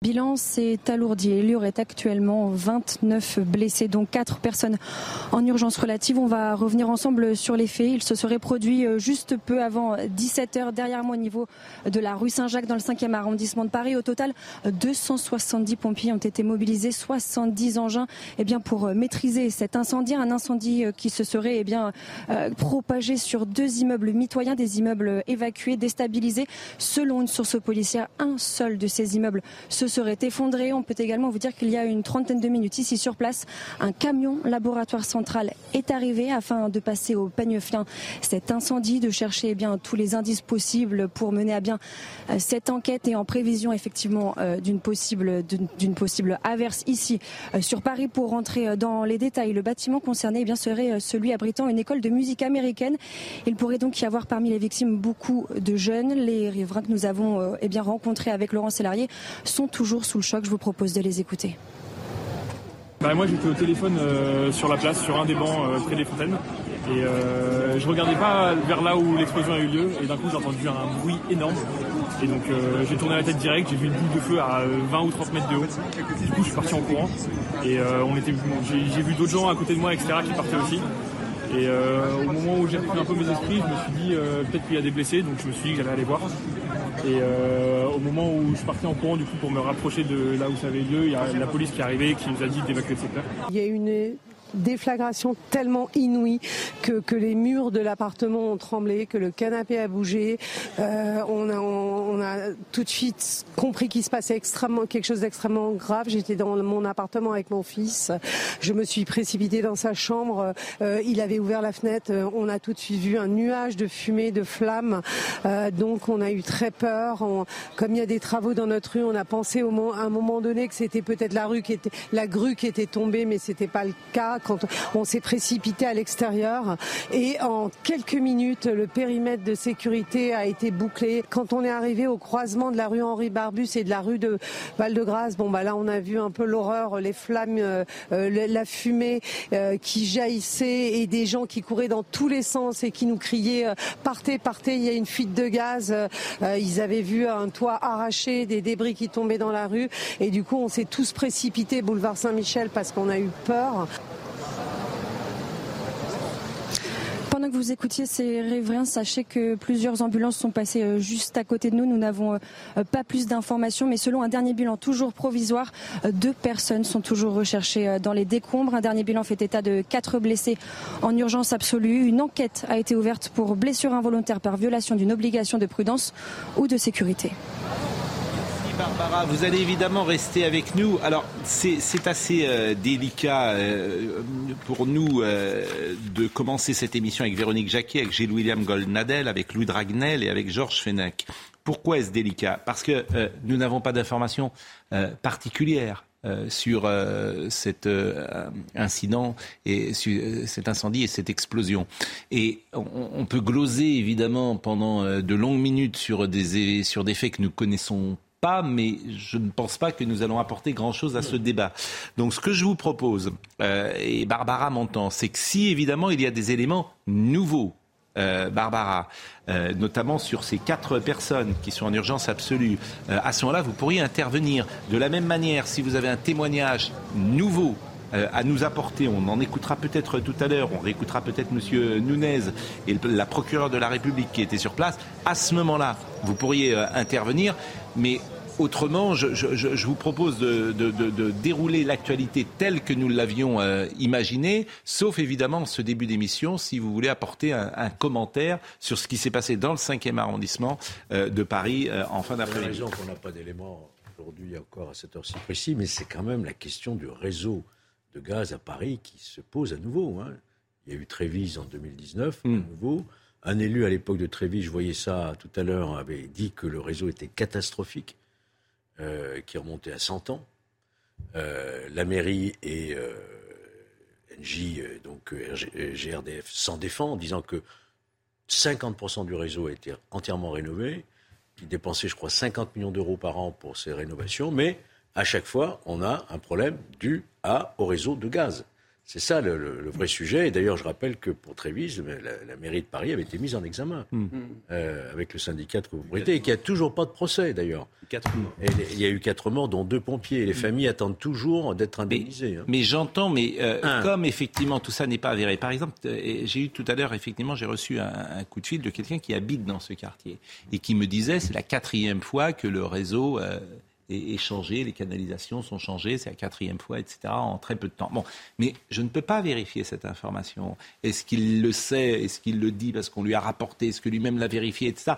Bilan s'est alourdi. Il y aurait actuellement 29 blessés, dont 4 personnes en urgence relative. On va revenir ensemble sur les faits. Il se serait produit euh, juste peu avant 17 heures derrière moi au niveau de la rue Saint-Jacques dans le 5e arrondissement de Paris. Au total, 270 pompiers ont été mobilisés, 70 engins eh bien, pour euh, maîtriser cet incendie. Un incendie euh, qui se serait eh bien, propagé sur deux immeubles mitoyens, des immeubles évacués, déstabilisés. Selon une source policière, un seul de ces immeubles se serait effondré. On peut également vous dire qu'il y a une trentaine de minutes ici sur place, un camion laboratoire central est arrivé afin de passer au peigne fin cet incendie, de chercher eh bien tous les indices possibles pour mener à bien euh, cette enquête et en prévision effectivement euh, d'une possible d'une possible averse ici euh, sur Paris pour rentrer dans les détails. Le bâtiment concerné eh bien serait celui abritant une école de musique américaine. Il pourrait donc y avoir parmi les victimes beaucoup de jeunes. Les riverains que nous avons eh bien rencontrés avec Laurent Sélarié sont toujours sous le choc. Je vous propose de les écouter. Bah, moi j'étais au téléphone euh, sur la place, sur un des bancs euh, près des fontaines. Et euh, je regardais pas vers là où l'explosion a eu lieu. Et d'un coup j'ai entendu un bruit énorme. Et donc j'ai tourné la tête direct, j'ai vu une boule de feu à 20 ou 30 mètres de haut. Du coup je suis parti en courant. Et on était, j'ai vu d'autres gens à côté de moi, etc. qui partaient aussi. Et euh, au moment où j'ai repris un peu mes esprits, je me suis dit euh, peut-être qu'il y a des blessés, donc je me suis dit que j'allais aller voir. Et euh, au moment où je partais en courant du coup pour me rapprocher de là où ça avait lieu, il y a la police qui est arrivée qui nous a dit d'évacuer le secteur. Il y a une déflagration tellement inouïe que, que les murs de l'appartement ont tremblé, que le canapé a bougé. Euh, on, a, tout de suite compris qu'il se passait extrêmement, quelque chose d'extrêmement grave. J'étais dans mon appartement avec mon fils. Je me suis précipitée dans sa chambre. Euh, il avait ouvert la fenêtre. On a tout de suite vu un nuage de fumée, de flammes. Euh, donc on a eu très peur. comme il y a des travaux dans notre rue, on a pensé au, à un moment donné que c'était peut-être la rue qui était, la grue qui était tombée, mais c'était pas le cas quand on s'est précipité à l'extérieur. Et en quelques minutes, le périmètre de sécurité a été bouclé. Quand on est arrivé au croisement de la rue Henri Barbus et de la rue de Val-de-Grâce, bon bah là on a vu un peu l'horreur, les flammes, euh, euh, la fumée euh, qui jaillissait et des gens qui couraient dans tous les sens et qui nous criaient partez, partez, il y a une fuite de gaz. ils avaient vu un toit arraché, des débris qui tombaient dans la rue et du coup on s'est tous précipités boulevard Saint-Michel parce qu'on a eu peur. Pendant que vous écoutiez ces rêveries, sachez que plusieurs ambulances sont passées euh, juste à côté de nous. Nous n'avons euh, pas plus d'informations, mais selon un dernier bilan toujours provisoire, euh, deux personnes sont toujours recherchées dans les décombres. Un dernier bilan fait état de quatre blessés en urgence absolue. Une enquête a été ouverte pour blessure involontaire par violation d'une obligation de prudence ou de sécurité. Barbara, vous allez évidemment rester avec nous. Alors, c'est assez euh, délicat euh, pour nous euh, de commencer cette émission avec Véronique Jacquet, avec Gilles-William Goldnadel, avec Louis Dragnel et avec Georges Fenech. Pourquoi est-ce délicat? Parce que nous n'avons pas d'informations particulières. sur cet incident et cet incendie et cette explosion. Et on, on, peut gloser évidemment pendant de longues minutes sur des, sur des faits que nous connaissons pas, mais je ne pense pas que nous allons apporter grand-chose à ce débat. Donc ce que je vous propose, euh, et Barbara m'entend, c'est que si évidemment il y a des éléments nouveaux, euh, Barbara, euh, notamment sur ces quatre personnes qui sont en urgence absolue, à ce moment-là, vous pourriez intervenir. De la même manière, si vous avez un témoignage nouveau à nous apporter. On en écoutera peut-être tout à l'heure. On réécoutera peut-être M. Nunez et la procureure de la République qui était sur place. À ce moment-là, vous pourriez intervenir. Mais Autrement, je, vous propose de, dérouler l'actualité telle que nous l'avions euh, imaginée, sauf évidemment ce début d'émission, si vous voulez apporter un, commentaire sur ce qui s'est passé dans le 5e arrondissement euh, de Paris euh, en fin d'après-midi. raison qu'on n'a pas d'éléments aujourd'hui encore à cette heure-ci précis, mais c'est quand même la question du réseau de gaz à Paris qui se pose à nouveau. Hein. Il y a eu Trévise en 2019, à mm. nouveau. Un élu à l'époque de Trévis, je voyais ça tout à l'heure, avait dit que le réseau était catastrophique, euh, qui remontait à 100 ans. Euh, la mairie et euh, NJ, donc GRDF, s'en défend en disant que 50% du réseau a été entièrement rénové, qui dépensait, je crois, 50 millions d'euros par an pour ces rénovations, mais à chaque fois, on a un problème dû à, au réseau de gaz. C'est ça le, vrai sujet. Et d'ailleurs, je rappelle que pour Trévise, la, mairie de Paris avait été mise en examen hmm. euh, avec le syndicat de copropriété et qu'il n'y a toujours pas de procès d'ailleurs. il y a eu quatre morts, dont deux pompiers. Et les hmm. familles attendent toujours d'être indemnisées. Hein. Mais, j'entends, mais euh, comme effectivement tout ça n'est pas avéré. Par exemple, euh, j'ai eu tout à l'heure, effectivement, j'ai reçu un, coup de fil de quelqu'un qui habite dans ce quartier et qui me disait c'est la quatrième fois que le réseau est, changé, les canalisations sont changées, c'est la quatrième fois, etc., en très peu de temps. Bon, mais je ne peux pas vérifier cette information. Est-ce qu'il le sait? Est-ce qu'il le dit parce qu'on lui a rapporté? Est-ce que lui-même l'a vérifié, etc.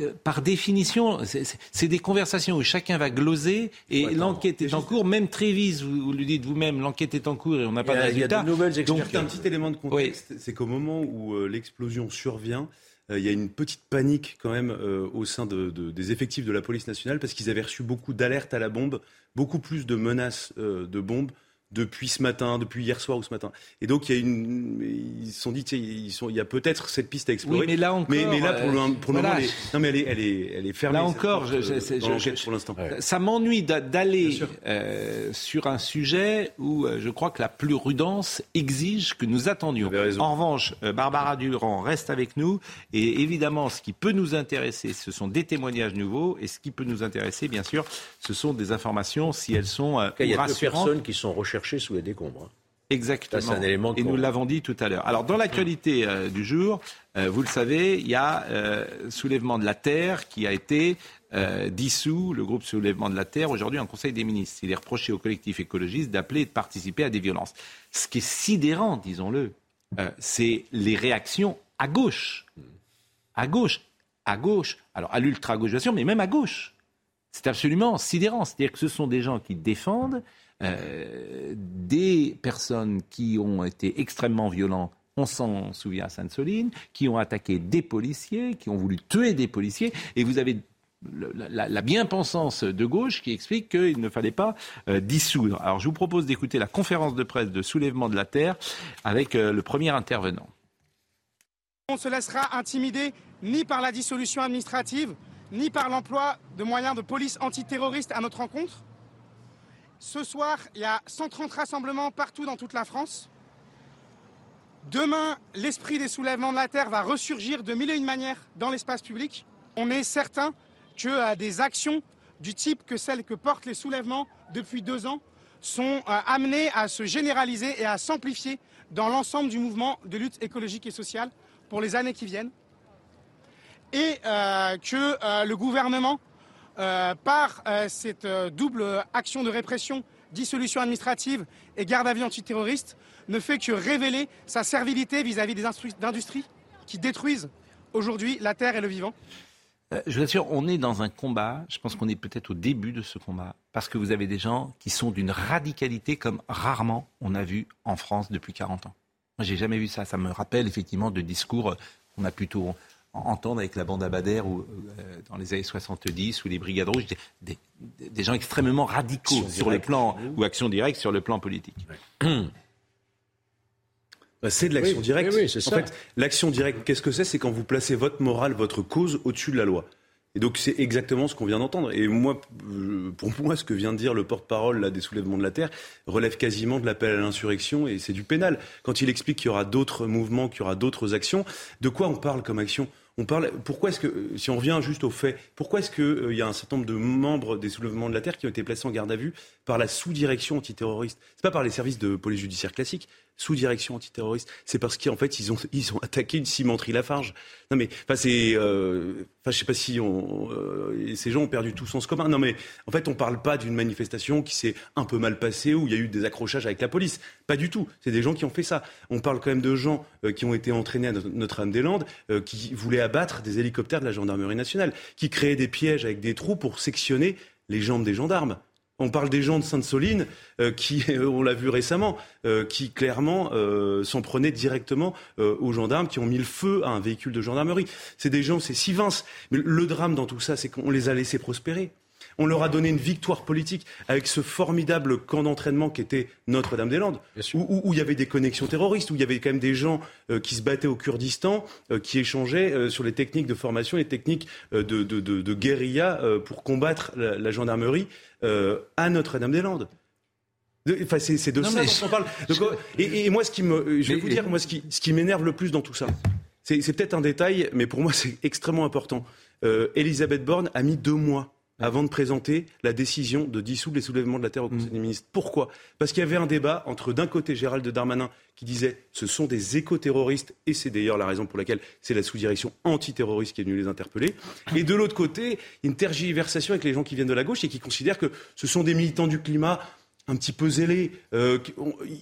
Euh, par définition, c'est des conversations où chacun va gloser et l'enquête est en cours. Même Trévise, vous, le dites vous-même, l'enquête est en cours et on n'a pas de résultat. Il y a de nouvelles Donc, un petit élément de contexte, c'est qu'au moment où euh, l'explosion survient, euh, il y a une petite panique quand même euh, au sein des effectifs de la police nationale parce qu'ils avaient reçu beaucoup d'alertes à la bombe, beaucoup plus de menaces euh, de bombes depuis ce matin, depuis hier soir ou ce matin. Et donc il y a une, ils se sont dit, ils sont, il y a peut-être cette piste à explorer. mais là encore, mais, là pour le, pour le moment, elle est, non mais elle est, elle est, elle est fermée. Là encore, je, je, pour l'instant. Ça m'ennuie d'aller euh, sur un sujet où euh, je crois que la plurudence exige que nous attendions. En revanche, euh, Barbara Durand reste avec nous et évidemment, ce qui peut nous intéresser, ce sont des témoignages nouveaux et ce qui peut nous intéresser, bien sûr, ce sont des informations si elles sont euh, il y a deux personnes qui sont recherchées sous les décombres. Hein. Exactement. un élément Et nous l'avons dit tout à l'heure. Alors, dans l'actualité euh, du jour, euh, vous le savez, il y a euh, Soulèvement de la Terre qui a été dissous, le groupe Soulèvement de la Terre, aujourd'hui en Conseil des ministres. Il est reproché au collectif écologiste d'appeler et de participer à des violences. Ce qui est sidérant, disons-le, c'est les réactions à gauche. À gauche. À gauche. Alors, à l'ultra-gauche, bien sûr, mais même à gauche. C'est absolument sidérant. C'est-à-dire que ce sont des gens qui défendent euh, des personnes qui ont été extrêmement violentes on s'en souvient à Sainte-Soline, qui ont attaqué des policiers, qui ont voulu tuer des policiers, et vous avez la, bien-pensance de gauche qui explique qu'il ne fallait pas euh, dissoudre. Alors je vous propose d'écouter la conférence de presse de soulèvement de la Terre avec euh, le premier intervenant. On ne se laissera intimider ni par la dissolution administrative, ni par l'emploi de moyens de police antiterroriste à notre rencontre. Ce soir, il y a 130 rassemblements partout dans toute la France. Demain, l'esprit des soulèvements de la Terre va ressurgir de mille et une manières dans l'espace public. On est certain que euh, des actions du type que celles que portent les soulèvements depuis deux ans sont euh, amenées à se généraliser et à s'amplifier dans l'ensemble du mouvement de lutte écologique et sociale pour les années qui viennent. Et euh, que le gouvernement par euh, cette euh, double action de répression, dissolution administrative et garde à vue antiterroriste, ne fait que révéler sa servilité vis-à-vis des industries qui détruisent aujourd'hui la terre et le vivant. je vous assure, on est dans un combat, je pense qu'on est peut-être au début de ce combat, parce que vous avez des gens qui sont d'une radicalité comme rarement on a vu en France depuis 40 ans. J'ai jamais vu ça. Ça me rappelle effectivement de discours qu'on a plutôt entendre avec la bande Abadère ou euh, dans les années 70 ou les brigades rouges des, gens extrêmement radicaux sur le plan ou action directe sur le plan politique. Bah, c'est de l'action directe. en fait, l'action directe, qu'est-ce que c'est? C'est quand vous placez votre morale, votre cause au-dessus de la loi. Et donc c'est exactement ce qu'on vient d'entendre. Et moi, pour moi, ce que vient de dire le porte-parole des soulèvements de la terre relève quasiment de l'appel à l'insurrection et c'est du pénal. Quand il explique qu'il y aura d'autres mouvements, qu'il y aura d'autres actions, de quoi on parle comme action? On parle, pourquoi est-ce que, si on revient juste au fait, pourquoi est-ce qu'il euh, y a un certain nombre de membres des soulèvements de la Terre qui ont été placés en garde à vue par la sous-direction antiterroriste? C'est pas par les services de police judiciaire classique, sous-direction antiterroriste. C'est parce qu'en fait, ils ont, ils ont attaqué une cimenterie Lafarge. Non mais, enfin, c'est, euh, je sais pas si euh, ces gens ont perdu tout sens commun. Non mais, en fait, on parle pas d'une manifestation qui s'est un peu mal passée où il y a eu des accrochages avec la police. Pas du tout. C'est des gens qui ont fait ça. On parle quand même de gens euh, qui ont été entraînés à Notre-Dame-des-Landes, qui voulaient abattre des hélicoptères de la gendarmerie nationale, qui créaient des pièges avec des trous pour sectionner les jambes des gendarmes. On parle des gens de Sainte-Soline euh, qui, on l'a vu récemment, euh, qui clairement euh, s'en prenaient directement aux gendarmes qui ont mis le feu à un véhicule de gendarmerie. C'est des gens, c'est si. Mais le drame dans tout ça, c'est qu'on les a laissés prospérer. On leur a donné une victoire politique avec ce formidable camp d'entraînement qui était Notre-Dame-des-Landes, où, il y avait des connexions terroristes, où il y avait quand même des gens euh, qui se battaient au Kurdistan, euh, qui échangeaient euh, sur les techniques de formation, les techniques de, guérilla pour combattre la, gendarmerie à Notre-Dame-des-Landes. Enfin, c'est de ça dont on parle. et, moi, ce qui me, je vais vous dire, moi, ce qui, ce qui m'énerve le plus dans tout ça, c'est peut-être un détail, mais pour moi, c'est extrêmement important. Elisabeth Borne a mis deux mois avant de présenter la décision de dissoudre les soulèvements de la terre au Conseil mm. des ministres. Pourquoi? Parce qu'il y avait un débat entre d'un côté Gérald Darmanin qui disait ce sont des éco-terroristes, et c'est d'ailleurs la raison pour laquelle c'est la sous-direction antiterroriste qui est venue les interpeller, et de l'autre côté une tergiversation avec les gens qui viennent de la gauche et qui considèrent que ce sont des militants du climat un petit peu zélés, euh,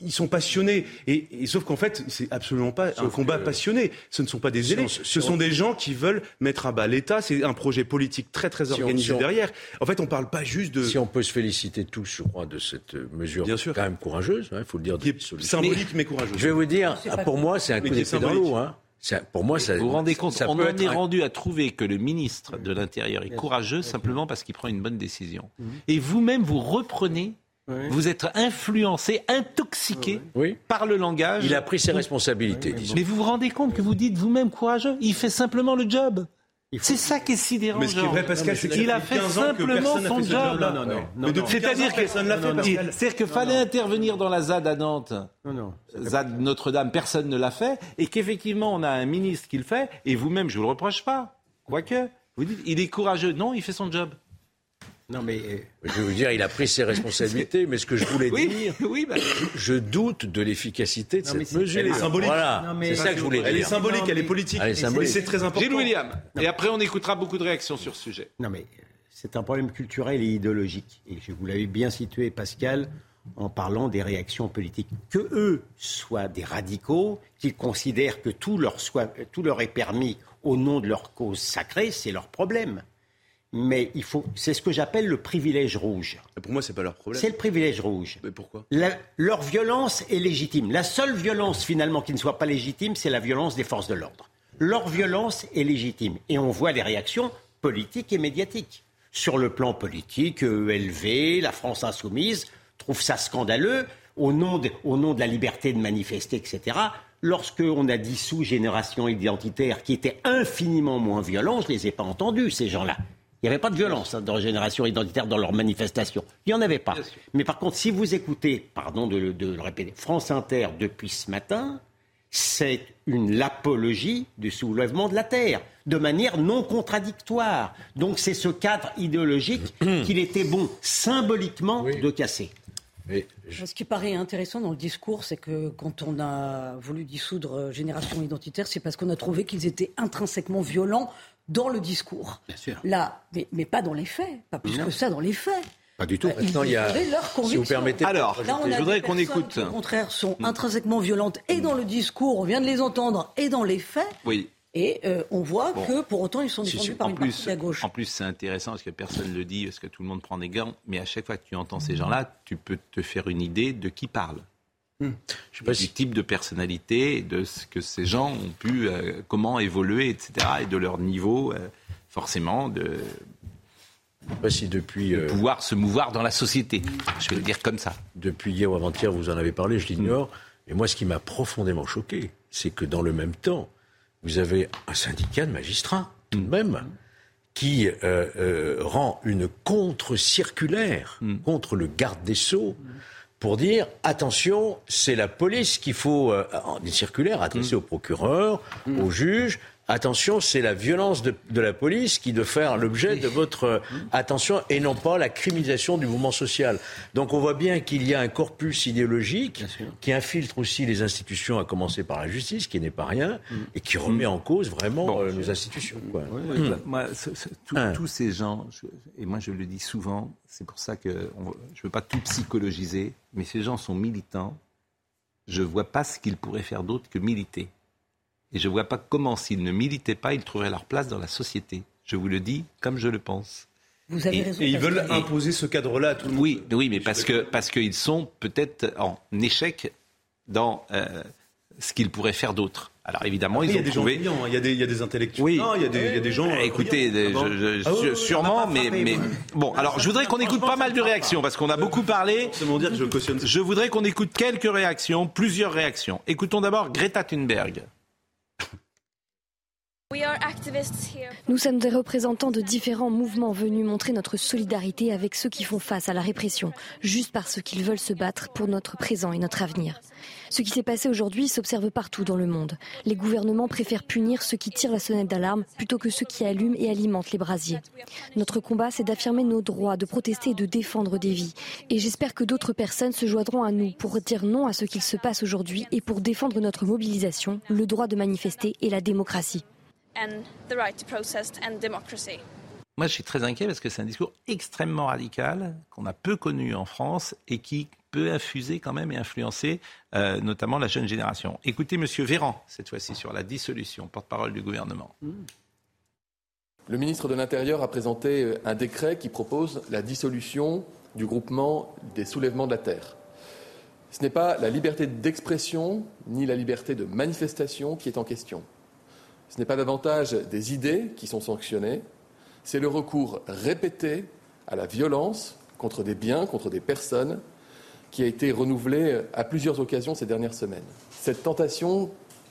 ils sont passionnés. Et, sauf qu'en fait, c'est absolument pas un combat passionné. Ce ne sont pas des zélés, ce sont des gens qui veulent mettre à bas l'État. C'est un projet politique très très organisé derrière. En fait, on ne parle pas juste de. Si on peut se féliciter tous, je crois, de cette mesure Bien sûr. quand même courageuse, il faut le dire. symbolique mais courageuse. Je vais vous dire, pour moi, c'est un coup d'épée dans l'eau. Hein. pour moi, ça, vous vous rendez compte, on en est rendu à trouver que le ministre de l'Intérieur est courageux simplement parce qu'il prend une bonne décision. Mhm. Et vous-même, vous reprenez vous êtes influencé, intoxiqué par le langage. Il a pris ses responsabilités. Mais vous vous rendez compte que vous dites vous-même courageux Il fait simplement le job. C'est ça qui est si dérangeant. Mais ce qui est vrai, Pascal, c'est qu'il a fait simplement son job. Non, non, non. C'est-à-dire que c'est-à-dire qu'il fallait intervenir dans la ZAD à Nantes. Non, non. ZAD Notre-Dame, personne ne l'a fait, et qu'effectivement on a un ministre qui le fait, et vous-même, je vous le reproche pas. Quoique, vous dites, il est courageux. Non, il fait son job. Non, mais euh, je veux dire, il a pris ses responsabilités, mais ce que je voulais dire, oui, bah... je doute de l'efficacité de cette mesure. Elle est symbolique. Voilà, c'est ça que je voulais dire. Elle est symbolique, elle est politique. Elle est symbolique. C'est très important. Gilles William. Et après, on écoutera beaucoup de réactions sur ce sujet. Non, mais c'est un problème culturel et idéologique. Et je vous l'avais bien situé, Pascal, en parlant des réactions politiques. Que eux soient des radicaux, qu'ils considèrent que tout leur, soit, tout leur est permis au nom de leur cause sacrée, c'est leur problème mais il faut, c'est ce que j'appelle le privilège rouge. pour moi, c'est pas leur problème. C'est le privilège rouge. Mais pourquoi? Leur violence est légitime. La seule violence finalement qui ne soit pas légitime, c'est la violence des forces de l'ordre. Leur violence est légitime, et on voit les réactions politiques et médiatiques. Sur le plan politique, ELV, la France insoumise trouve ça scandaleux au nom de, au nom de la liberté de manifester, etc. Lorsqu'on a dissous Génération Identitaire, qui était infiniment moins violent, je ne les ai pas entendus, ces gens-là. Il n'y avait pas de violence hein, dans la génération identitaire dans leurs manifestations. Il n'y en avait pas. Mais par contre, si vous écoutez, pardon de, le répéter, France Inter depuis ce matin, c'est une l'apologie du soulèvement de la terre, de manière non contradictoire. Donc c'est ce cadre idéologique qu'il était bon symboliquement de casser. Ce qui paraît intéressant dans le discours, c'est que quand on a voulu dissoudre Génération Identitaire, c'est parce qu'on a trouvé qu'ils étaient intrinsèquement violents dans le discours. Bien sûr. Là, mais, mais pas dans les faits, pas plus que ça dans les faits. Pas du tout. Euh, Maintenant, il y a, si vous permettez, alors, là, on je voudrais qu'on écoute. Au contraire, sont mm. intrinsèquement violentes et dans le discours, on vient de les entendre, et dans les faits. Oui. Et euh, on voit que pour autant ils sont défendus par une plus, partie de la gauche. En plus, c'est intéressant parce que personne ne le dit, parce que tout le monde prend des gants. Mais à chaque fois que tu entends ces gens-là, tu peux te faire une idée de qui parle. Hmm. Je sais pas du type de personnalité, de ce que ces gens ont pu, euh, comment évoluer, etc., et de leur niveau, euh, forcément, de, pas si depuis, euh, pouvoir se mouvoir dans la société. Je vais le dire comme ça. Depuis hier ou avant-hier, vous en avez parlé, je l'ignore. Mais moi, ce qui m'a profondément choqué, c'est que dans le même temps, vous avez un syndicat de magistrats, tout de même, qui rend une contre-circulaire hmm. contre le garde des Sceaux pour dire attention, c'est la police qu'il faut, euh, des circulaires adressées mm. au procureur, au juge, attention, c'est la violence de, la police qui doit faire l'objet de votre euh, attention et non pas la criminalisation du mouvement social. Donc on voit bien qu'il y a un corpus idéologique qui infiltre aussi les institutions, à commencer par la justice, qui n'est pas rien, mm. et qui remet en cause vraiment euh, nos institutions. Moi, hein. tous ces gens, et moi je le dis souvent, c'est pour ça que je ne veux pas tout psychologiser, mais ces gens sont militants. Je ne vois pas ce qu'ils pourraient faire d'autre que militer. Et je ne vois pas comment, s'ils ne militaient pas, ils trouveraient leur place dans la société. Je vous le dis comme je le pense. Vous avez raison. Et ils veulent imposer ce cadre-là à tout le monde. Oui, oui mais parce que parce qu'ils sont peut-être en échec dans euh, ce qu'ils pourraient faire d'autre. Alors évidemment, ils il y a ont des trouvé. gens il y a des, il y a des intellectuels. Oui. Non, il y a des, il y a des gens. Ah, Écoutez, euh, je- je- Ah oui, oui, sûrement, mais, mais bon. Alors, je voudrais qu'on écoute pas mal de réactions parce qu'on a beaucoup parlé. C'est dire que je cautionne. Je voudrais qu'on écoute quelques réactions, plusieurs réactions. Écoutons d'abord Greta Thunberg. Nous sommes des représentants de différents mouvements venus montrer notre solidarité avec ceux qui font face à la répression, juste parce qu'ils veulent se battre pour notre présent et notre avenir. Ce qui s'est passé aujourd'hui s'observe partout dans le monde. Les gouvernements préfèrent punir ceux qui tirent la sonnette d'alarme plutôt que ceux qui allument et alimentent les brasiers. Notre combat, c'est d'affirmer nos droits, de protester et de défendre des vies. Et j'espère que d'autres personnes se joindront à nous pour dire non à ce qu'il se passe aujourd'hui et pour défendre notre mobilisation, le droit de manifester et la démocratie. And the right to protest and democracy. Moi, je suis très inquiet parce que c'est un discours extrêmement radical qu'on a peu connu en France et qui peut infuser quand même et influencer euh, notamment la jeune génération. Écoutez Monsieur Véran, cette fois-ci sur la dissolution, porte-parole du gouvernement. Le ministre de l'Intérieur a présenté euh, un décret qui propose la dissolution du groupement des soulèvements de la terre. Ce n'est pas la liberté d'expression ni la liberté de manifestation qui est en question. Ce n'est pas davantage des idées qui sont sanctionnées, c'est le recours répété à la violence contre des biens, contre des personnes, qui a été renouvelé à plusieurs occasions ces dernières semaines. Cette tentation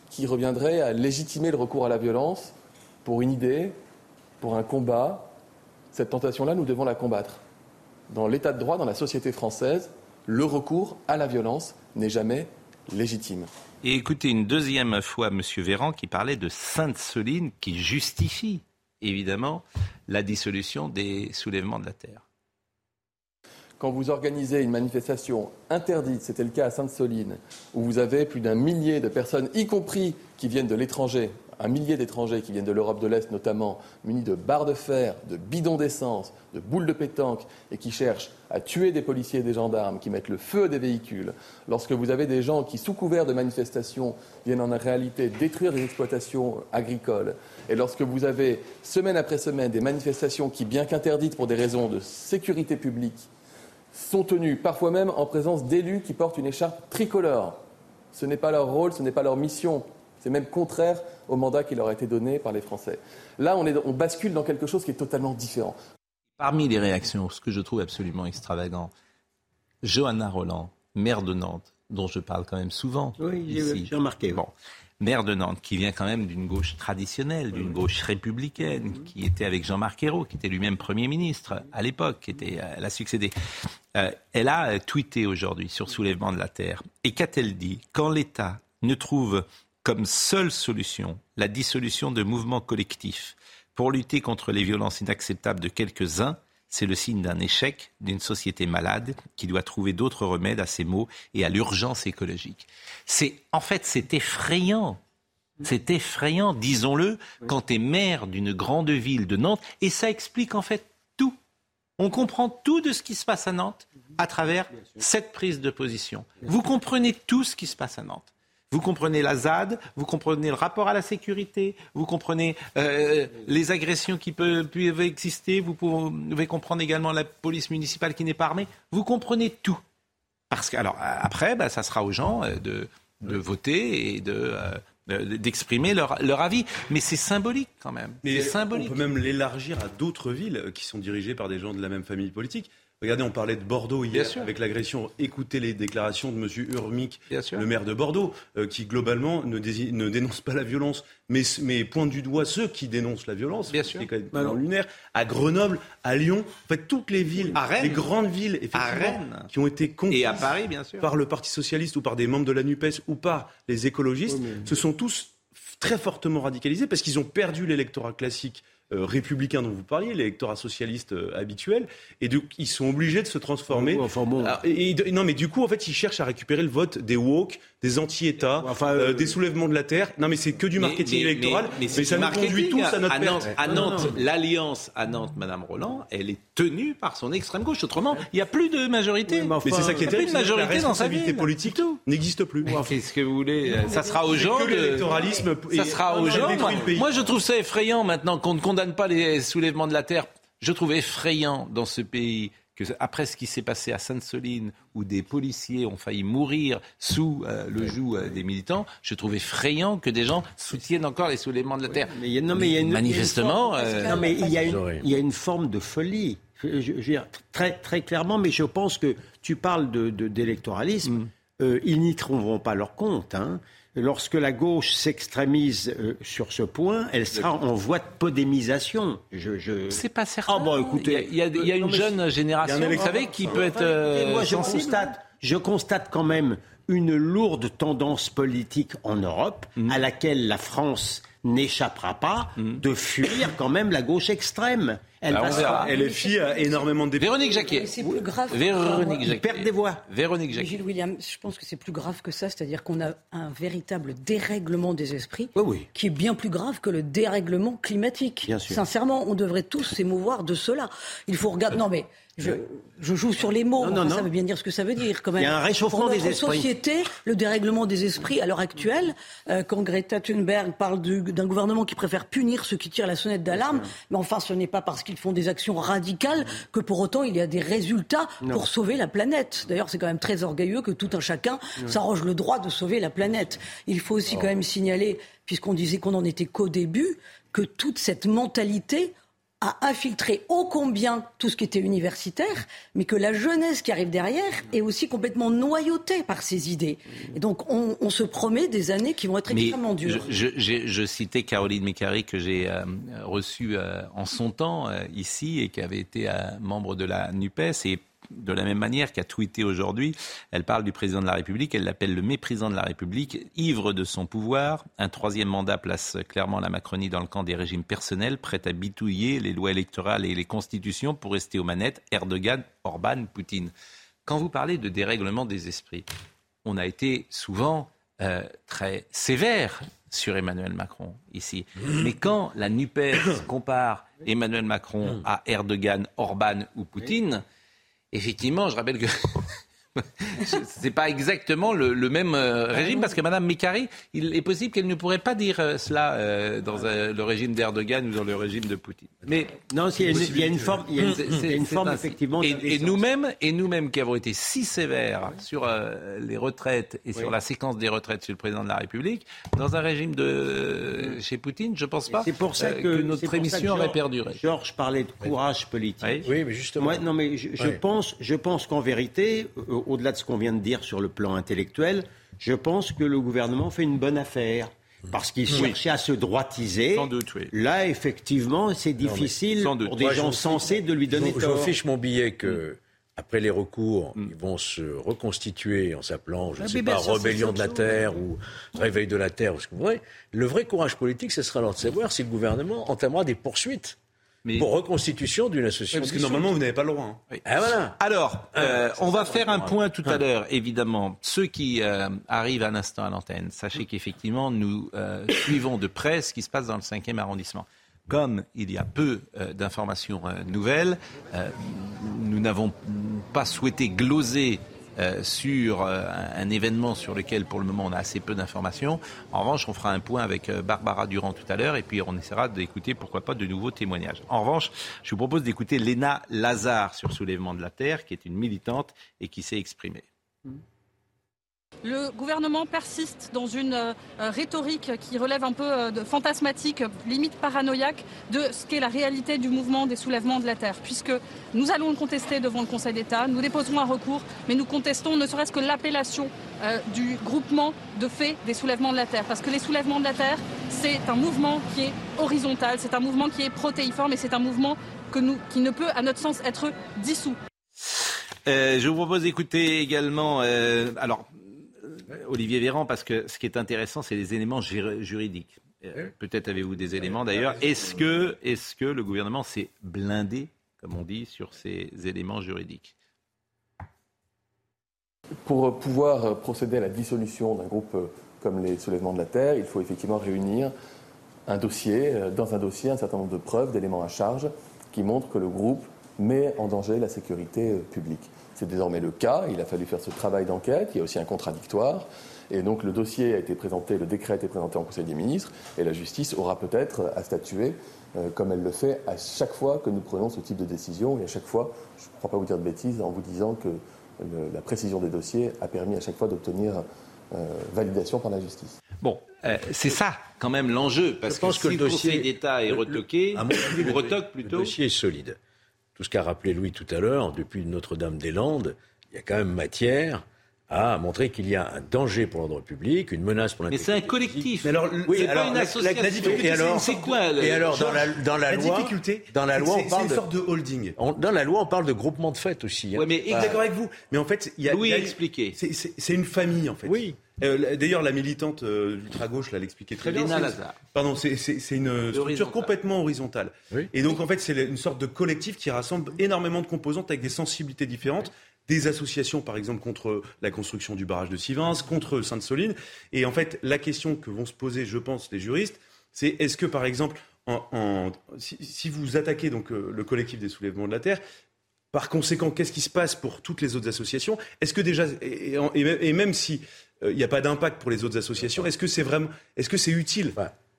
qui reviendrait à légitimer le recours à la violence pour une idée, pour un combat, cette tentation-là, nous devons la combattre. Dans l'état de droit, dans la société française, le recours à la violence n'est jamais légitime. Et écoutez une deuxième fois Monsieur Véran qui parlait de Sainte-Soline qui justifie évidemment la dissolution des soulèvements de la terre. Quand vous organisez une manifestation interdite, c'était le cas à Sainte-Soline, où vous avez plus d'un millier de personnes, y compris qui viennent de l'étranger, un millier d'étrangers qui viennent de l'Europe de l'Est notamment, munis de barres de fer, de bidons d'essence, de boules de pétanque, et qui cherchent à tuer des policiers et des gendarmes, qui mettent le feu à des véhicules, lorsque vous avez des gens qui, sous couvert de manifestations, viennent en réalité détruire des exploitations agricoles, et lorsque vous avez, semaine après semaine, des manifestations qui, bien qu'interdites pour des raisons de sécurité publique, sont tenus, parfois même en présence d'élus qui portent une écharpe tricolore. Ce n'est pas leur rôle, ce n'est pas leur mission. C'est même contraire au mandat qui leur a été donné par les Français. Là, on, est, on bascule dans quelque chose qui est totalement différent. Parmi les réactions, ce que je trouve absolument extravagant, Johanna Roland, maire de Nantes, dont je parle quand même souvent. Oui, ici. j'ai remarqué. Bon, maire de Nantes, qui vient quand même d'une gauche traditionnelle, d'une gauche républicaine, qui était avec Jean-Marc Ayrault, qui était lui-même Premier ministre à l'époque, qui était, elle a succédé. Euh, elle a euh, tweeté aujourd'hui sur Soulèvement de la Terre. Et qu'a-t-elle dit? Quand l'État ne trouve comme seule solution la dissolution de mouvements collectifs pour lutter contre les violences inacceptables de quelques-uns, c'est le signe d'un échec d'une société malade qui doit trouver d'autres remèdes à ces maux et à l'urgence écologique. C'est en fait c'est effrayant. C'est effrayant, disons-le, quand tu es maire d'une grande ville de Nantes et ça explique en fait tout. On comprend tout de ce qui se passe à Nantes à travers cette prise de position. Vous comprenez tout ce qui se passe à Nantes. Vous comprenez la ZAD, vous comprenez le rapport à la sécurité, vous comprenez euh, les agressions qui peuvent, peuvent exister, vous pouvez comprendre également la police municipale qui n'est pas armée. Vous comprenez tout. Parce que, alors, après, bah, ça sera aux gens euh, de, de voter et de. Euh, d'exprimer leur, leur, avis. Mais c'est symbolique quand même. Mais symbolique. on peut même l'élargir à d'autres villes qui sont dirigées par des gens de la même famille politique. Regardez, on parlait de Bordeaux hier avec l'agression. Écoutez les déclarations de M. Urmic, le maire de Bordeaux, euh, qui globalement ne, ne, dénonce pas la violence, mais, mais, pointe du doigt ceux qui dénoncent la violence. Bien sûr. Quand même lunaire. À Grenoble, à Lyon, en fait, toutes les villes, à Rennes. les grandes villes, effectivement, qui ont été conquises Et à Paris, bien sûr. par le Parti socialiste ou par des membres de la NUPES ou par les écologistes, oui, mais... se sont tous très fortement radicalisés parce qu'ils ont perdu l'électorat classique euh, républicain dont vous parliez, l'électorat socialiste euh, habituel, et donc ils sont obligés de se transformer. Enfin bon. Ah, et, et, non, mais du coup, en fait, ils cherchent à récupérer le vote des woke, des anti-États, enfin, euh, des soulèvements de la terre. Non, mais c'est que du marketing mais, mais, électoral. Mais, mais ça nous conduit tous à notre à perte. Nantes, à Nantes l'alliance à Nantes, Madame Roland, elle est tenue par son extrême gauche. Autrement, il n'y a plus de majorité. mais, enfin, c'est ça qui est terrible. La majorité la dans sa responsabilité politique n'existe plus. Qu'est-ce que vous voulez Ça sera aux gens. Que l'électoralisme. Ça sera aux gens. Moi, moi, je trouve ça effrayant maintenant qu'on ne condamne pas les soulèvements de la terre Je trouve effrayant dans ce pays que après ce qui s'est passé à Sainte-Soline, où des policiers ont failli mourir sous euh, le joug euh, des militants, je trouve effrayant que des gens soutiennent encore les soulèvements de la terre. mais il y a, non, mais il y a une, Manifestement, mais il y, a une, il y a une forme de folie. Je, je, veux dire, très, très clairement, mais je pense que tu parles d'électoralisme. De, de, euh, ils n'y trouveront pas leur compte. Hein lorsque la gauche s'extrémise euh, sur ce point, elle sera en voie de podémisation. Je, je... C'est pas certain. Ah bon, écoutez, il y a, il y a une jeune génération, vous savez, qui peut être. Euh, moi, je constate, je constate quand même une lourde tendance politique en Europe mmh. à laquelle la France n'échappera pas mmh. de fuir quand même la gauche extrême. Elle bah, passera. LFI a énormément de Véronique Jacquet. C'est plus grave. Véronique Jacquet. Perte des voix. Véronique Jacquet. Gilles William, je pense que c'est plus grave que ça, c'est-à-dire qu'on a un véritable dérèglement des esprits oui, oui. qui est bien plus grave que le dérèglement climatique. Bien sûr. Sincèrement, on devrait tous s'émouvoir de cela. Il faut regarder. Non mais je, je, joue sur les mots. Non, non, Ça veut bien dire ce que ça veut dire, quand même. Il y a un réchauffement Pour des esprits. société, le dérèglement des esprits, à l'heure actuelle, euh, quand Greta Thunberg parle d'un gouvernement qui préfère punir ceux qui tirent la sonnette d'alarme, mais enfin, ce n'est pas parce qu'ils font des actions radicales que pour autant il y a des résultats non. pour sauver la planète. D'ailleurs, c'est quand même très orgueilleux que tout un chacun s'arrange le droit de sauver la planète. Il faut aussi oh. quand même signaler, puisqu'on disait qu'on n'en était qu'au début, que toute cette mentalité a infiltré ô combien tout ce qui était universitaire, mais que la jeunesse qui arrive derrière est aussi complètement noyautée par ces idées. Et donc on, on se promet des années qui vont être mais extrêmement dures. Je, je, je, citais Caroline Mécari que j'ai euh, reçue euh, en son temps euh, ici et qui avait été membre de la NUPES et de la même manière qu'a tweeté aujourd'hui, elle parle du président de la République, elle l'appelle le méprisant de la République, ivre de son pouvoir. Un troisième mandat place clairement la Macronie dans le camp des régimes personnels, prêt à bitouiller les lois électorales et les constitutions pour rester aux manettes, Erdogan, Orban, Poutine. Quand vous parlez de dérèglement des esprits, on a été souvent euh, très sévère sur Emmanuel Macron ici. Mais quand la NUPES compare Emmanuel Macron à Erdogan, Orban ou Poutine, effectivement, je rappelle que c'est pas exactement le, le même euh, régime parce que Madame Mikari, il est possible qu'elle ne pourrait pas dire euh, cela euh, dans euh, le régime d'Erdogan ou dans le régime de Poutine. Mais non, il y, a une, il y a une forme, il y a une, il y a une forme effectivement. Et, et nous-mêmes, et nous-mêmes qui avons été si sévères sur euh, les retraites et oui. sur la séquence des retraites sur le président de la République, dans un régime de chez Poutine, je pense pas. C'est pour ça que, que notre émission aurait perduré. Georges parlait de courage politique. Oui, oui mais justement. Moi, non, mais je, je pense, je pense qu'en vérité au-delà de ce qu'on vient de dire sur le plan intellectuel, je pense que le gouvernement fait une bonne affaire. Parce qu'il cherchait oui. à se droitiser. Sans doute, oui. Là, effectivement, c'est difficile non, pour des Moi, gens sensés de lui donner je, tort. Je fiche mon billet que, mm. après les recours, mm. ils vont se reconstituer en s'appelant, je ne ah, sais pas, rébellion de la terre ou réveil de la terre, ou ce que vous voulez. Le vrai courage politique, ce sera alors de savoir si le gouvernement entamera des poursuites mais... pour reconstitution d'une association. Oui, parce que normalement, vous n'avez pas le droit. Hein. Oui. Ah, voilà. Alors, euh, on va faire un point tout à l'heure, évidemment. Ceux qui euh, arrivent un instant à l'antenne, sachez qu'effectivement, nous euh, suivons de près ce qui se passe dans le 5e arrondissement. Comme il y a peu euh, d'informations euh, nouvelles, euh, nous n'avons pas souhaité gloser euh, sur euh, un, événement sur lequel pour le moment on a assez peu d'informations. En revanche, on fera un point avec euh, Barbara Durand tout à l'heure et puis on essaiera d'écouter pourquoi pas de nouveaux témoignages. En revanche, je vous propose d'écouter Léna Lazare sur Soulèvement de la Terre, qui est une militante et qui s'est exprimée. Mmh. Le gouvernement persiste dans une euh, rhétorique qui relève un peu euh, de fantasmatique, limite paranoïaque, de ce qu'est la réalité du mouvement des soulèvements de la Terre. Puisque nous allons le contester devant le Conseil d'État, nous déposerons un recours, mais nous contestons ne serait-ce que l'appellation euh, du groupement de faits des soulèvements de la Terre. Parce que les soulèvements de la Terre, c'est un mouvement qui est horizontal, c'est un mouvement qui est protéiforme et c'est un mouvement qui ne peut, à notre sens, être dissous. Euh, je vous propose d'écouter également. Euh, alors, Olivier Véran, parce que ce qui est intéressant, c'est les éléments juridiques. Euh, Peut-être avez-vous des éléments d'ailleurs. Est-ce que, est que le gouvernement s'est blindé, comme on dit, sur ces éléments juridiques? Pour pouvoir procéder à la dissolution d'un groupe comme les soulèvements de la Terre, il faut effectivement réunir un dossier, dans un dossier, un certain nombre de preuves, d'éléments à charge qui montrent que le groupe met en danger la sécurité publique. C'est désormais le cas. Il a fallu faire ce travail d'enquête. Il y a aussi un contradictoire. Et donc le dossier a été présenté, le décret a été présenté en Conseil des ministres, et la justice aura peut-être à statuer, euh, comme elle le fait à chaque fois que nous prenons ce type de décision, et à chaque fois, je ne crois pas vous dire de bêtises en vous disant que la précision des dossiers a permis à chaque fois d'obtenir euh, validation par la justice. Bon, euh, c'est ça quand même l'enjeu, parce que, si le, dossier d'État est retoqué, ou retoque plutôt. Le dossier est solide. Tout ce qu'a rappelé Louis tout à l'heure, depuis Notre-Dame-des-Landes, il y a quand même matière à montrer qu'il y a un danger pour l'ordre public, une menace pour l'intégrité. Mais c'est un collectif. Mais alors, oui, c'est pas une association. La, difficulté, c'est quoi Et alors, dans la, dans la, loi, difficulté, dans la loi, on parle une sorte de holding. dans la loi, on parle de groupement de fait aussi. Hein. Oui, mais d'accord avec vous. Mais en fait, il y a. Louis a expliqué. C'est une famille en fait. Oui. Euh, d'ailleurs, la militante euh, ultra-gauche l'expliquait très bien. Pardon, c'est une structure complètement horizontale. Et donc, en fait, c'est une sorte de collectif qui rassemble énormément de composantes avec des sensibilités différentes des associations, par exemple, contre la construction du barrage de Sivins, contre Sainte-Soline. Et en fait, la question que vont se poser, je pense, les juristes, c'est est-ce que, par exemple, si, vous attaquez donc euh, le collectif des soulèvements de la terre, par conséquent, qu'est-ce qui se passe pour toutes les autres associations? Est-ce que déjà, et, même si euh, il n'y a pas d'impact pour les autres associations, est-ce que c'est vraiment, est-ce que c'est utile?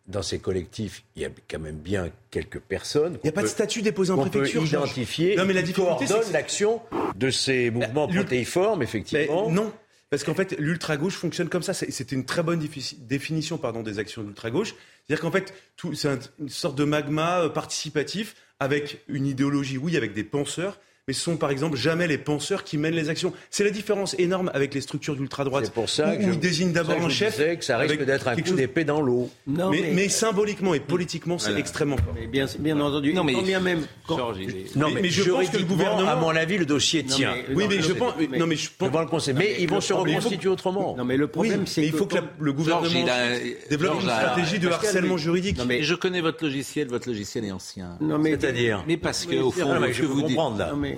Dans ces collectifs, il y a quand même bien quelques personnes. Il n'y a pas de statut déposé en préfecture. Peut identifier. Non, mais la difficulté, c'est l'action de ces mouvements bah, protéiformes, effectivement. non. Parce qu'en fait, l'ultra-gauche fonctionne comme ça. C'était une très bonne définition pardon, des actions de l'ultra-gauche. C'est-à-dire qu'en fait, c'est une sorte de magma euh, participatif avec une idéologie, oui, avec des penseurs, mais ce sont par exemple jamais les penseurs qui mènent les actions. C'est la différence énorme avec les structures d'ultra-droite. C'est pour ça où, ils désignent d'abord un chef. que ça risque d'être un coup d'épée dans l'eau. Mais, mais... symboliquement et politiquement, c'est extrêmement fort. Mais bien, bien entendu. Non, mais, même. non, mais, je pense que le gouvernement. À mon avis, le dossier tient. oui, mais je pense. Non, mais je pense. Le mais ils vont se reconstituer autrement. Non, mais le problème, c'est il faut que le gouvernement développe une stratégie de harcèlement juridique. Je connais votre logiciel. Votre logiciel est ancien. C'est-à-dire. Mais parce que au fond,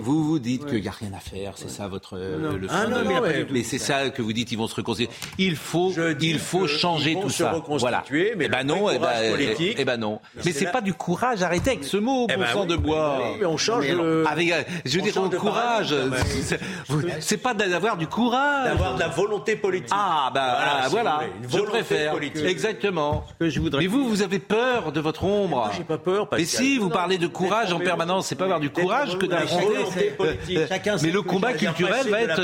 vous vous dites que il n'y a rien à faire, c'est ça votre euh, le ah, non, non, mais, c'est ça que vous dites, ils vont se reconstituer. Il faut, il faut changer tout ça. Voilà. Mais eh ben non, eh ben, politique. Eh ben non. Mais c'est pas du courage. Arrêtez avec ce mot, bon sang de bois. Mais on change. Avec, je veux dire, le courage. C'est pas d'avoir du courage. D'avoir de la volonté politique. Ah bah voilà. Je préfère. Exactement. Mais vous, vous avez peur de votre ombre. J'ai pas peur. Mais si vous parlez de courage en permanence, c'est pas avoir du courage que d'affronter mais le combat culturel va être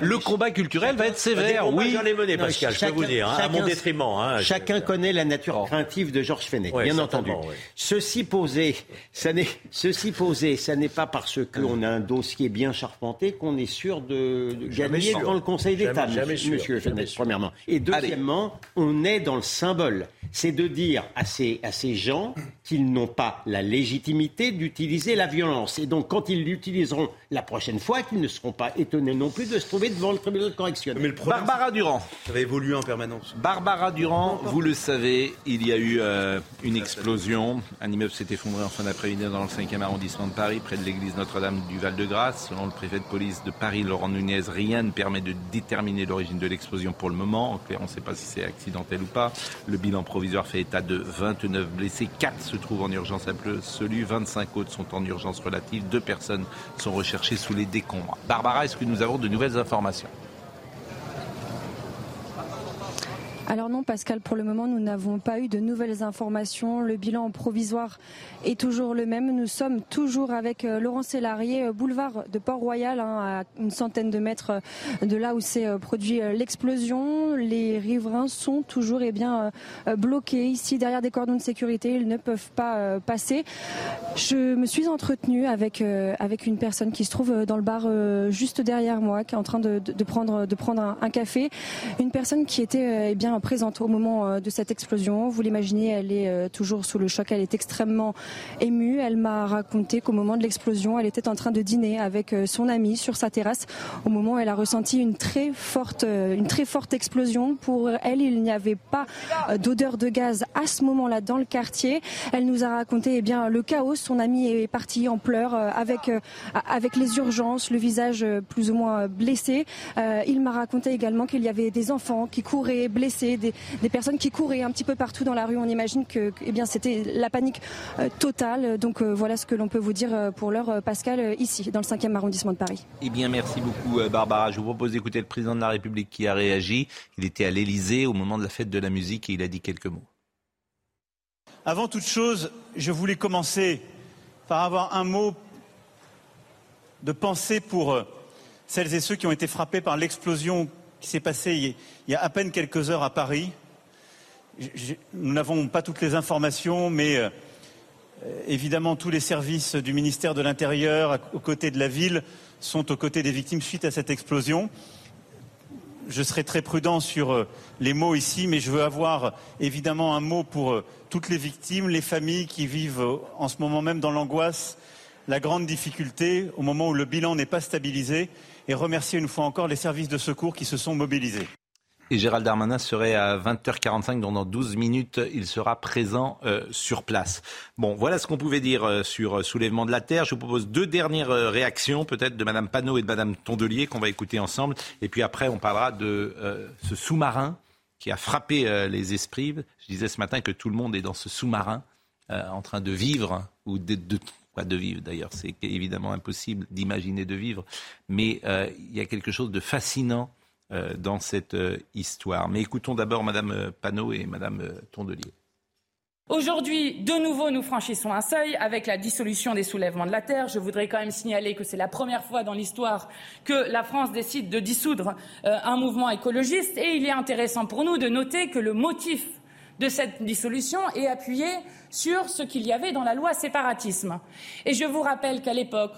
le combat culturel va être sévère. Oui, j'en ai mené, Pascal. je peux vous dire, hein, à mon détriment. Hein, chacun connaît la nature craintive de Georges Fenech, bien entendu. Ceci posé, ça n'est ceci posé, ça n'est pas parce qu'on a un dossier bien charpenté qu'on est sûr de, gagner devant le Conseil d'État, Monsieur Fenech, premièrement. Et deuxièmement, on est dans le symbole. C'est de dire à ces, à ces gens qu'ils n'ont pas la légitimité d'utiliser la violence. Et donc, quand ils l'utiliseront la prochaine fois qu'ils ne seront pas étonnés non plus de se trouver devant le tribunal correctionnel. Mais le problème, Barbara Durand. Ça va évoluer en permanence. Barbara Durand, vous le savez, il y a eu euh, une explosion. Un immeuble s'est effondré en fin d'après-midi dans le 5e arrondissement de Paris, près de l'église Notre-Dame du Val-de-Grâce. Selon le préfet de police de Paris, Laurent Nunez, rien ne permet de déterminer l'origine de l'explosion pour le moment. En clair, on ne sait pas si c'est accidentel ou pas. Le bilan provisoire fait état de 29 blessés. 4 se trouvent en urgence absolue, 25 autres sont en urgence relative. Deux personnes sont recherchées sous les décombres. Barbara, est-ce que nous avons de nouvelles informations? Alors non, Pascal, pour le moment, nous n'avons pas eu de nouvelles informations. Le bilan provisoire est toujours le même. Nous sommes toujours avec euh, Laurent Sélarié, euh, boulevard de Port-Royal, hein, à une centaine de mètres euh, de là où s'est produit l'explosion. Les riverains sont toujours eh bien, bloqués ici derrière des cordons de sécurité. Ils ne peuvent pas passer. Je me suis entretenue avec, une personne qui se trouve dans le bar juste derrière moi, qui est en train de, prendre, un, café. Une personne qui était eh présente au moment euh, de cette explosion. Vous l'imaginez, elle est euh, toujours sous le choc, elle est extrêmement émue. Elle m'a raconté qu'au moment de l'explosion, elle était en train de dîner avec euh, son amie sur sa terrasse au moment où elle a ressenti une très forte, une très forte explosion. Pour elle, il n'y avait pas d'odeur de gaz à ce moment-là dans le quartier. Elle nous a raconté eh bien le chaos. Son amie est partie en pleurs avec avec les urgences, le visage plus ou moins blessé. Il m'a raconté également qu'il y avait des enfants qui couraient blessés des, des personnes qui couraient un petit peu partout dans la rue. On imagine que eh bien c'était la panique totale. Donc voilà ce que l'on peut vous dire pour l'heure, Pascal, ici, dans le 5e arrondissement de Paris. Eh bien, merci beaucoup, Barbara. Je vous propose d'écouter le président de la République qui a réagi. Il était à l'Élysée au moment de la fête de la musique et il a dit quelques mots. Avant toute chose, je voulais commencer par avoir un mot de pensée pour euh, celles et ceux qui ont été frappés par l'explosion qui s'est passée il y a à peine quelques heures à Paris. Nous n'avons pas toutes les informations, mais euh, évidemment tous les services du ministère de l'Intérieur, aux côtés de la ville, sont aux côtés des victimes suite à cette explosion. Je serai très prudent sur euh, les mots ici, mais je veux avoir évidemment un mot pour toutes les victimes, les familles qui vivent en ce moment même dans l'angoisse la grande difficulté au moment où le bilan n'est pas stabilisé et remercier une fois encore les services de secours qui se sont mobilisés. Et Gérald Darmanin serait à 20h45, donc dans 12 minutes, il sera présent euh, sur place. Bon, voilà ce qu'on pouvait dire euh, sur euh, Soulèvement de la Terre. Je vous propose deux dernières réactions, peut-être de Madame Panot et de Madame Tondelier, qu'on va écouter ensemble. Et puis après, on parlera de ce sous-marin qui a frappé les esprits. Je disais ce matin que tout le monde est dans ce sous-marin en train de vivre ou de, de de vivre d'ailleurs, c'est évidemment impossible d'imaginer de vivre, mais euh, il y a quelque chose de fascinant euh, dans cette euh, histoire. Mais écoutons d'abord Madame Panot et Madame Tondelier. Aujourd'hui, de nouveau, nous franchissons un seuil avec la dissolution des soulèvements de la Terre. Je voudrais quand même signaler que c'est la première fois dans l'histoire que la France décide de dissoudre un mouvement écologiste. Et il est intéressant pour nous de noter que le motif de cette dissolution est appuyé sur ce qu'il y avait dans la loi séparatisme. Et je vous rappelle qu'à l'époque,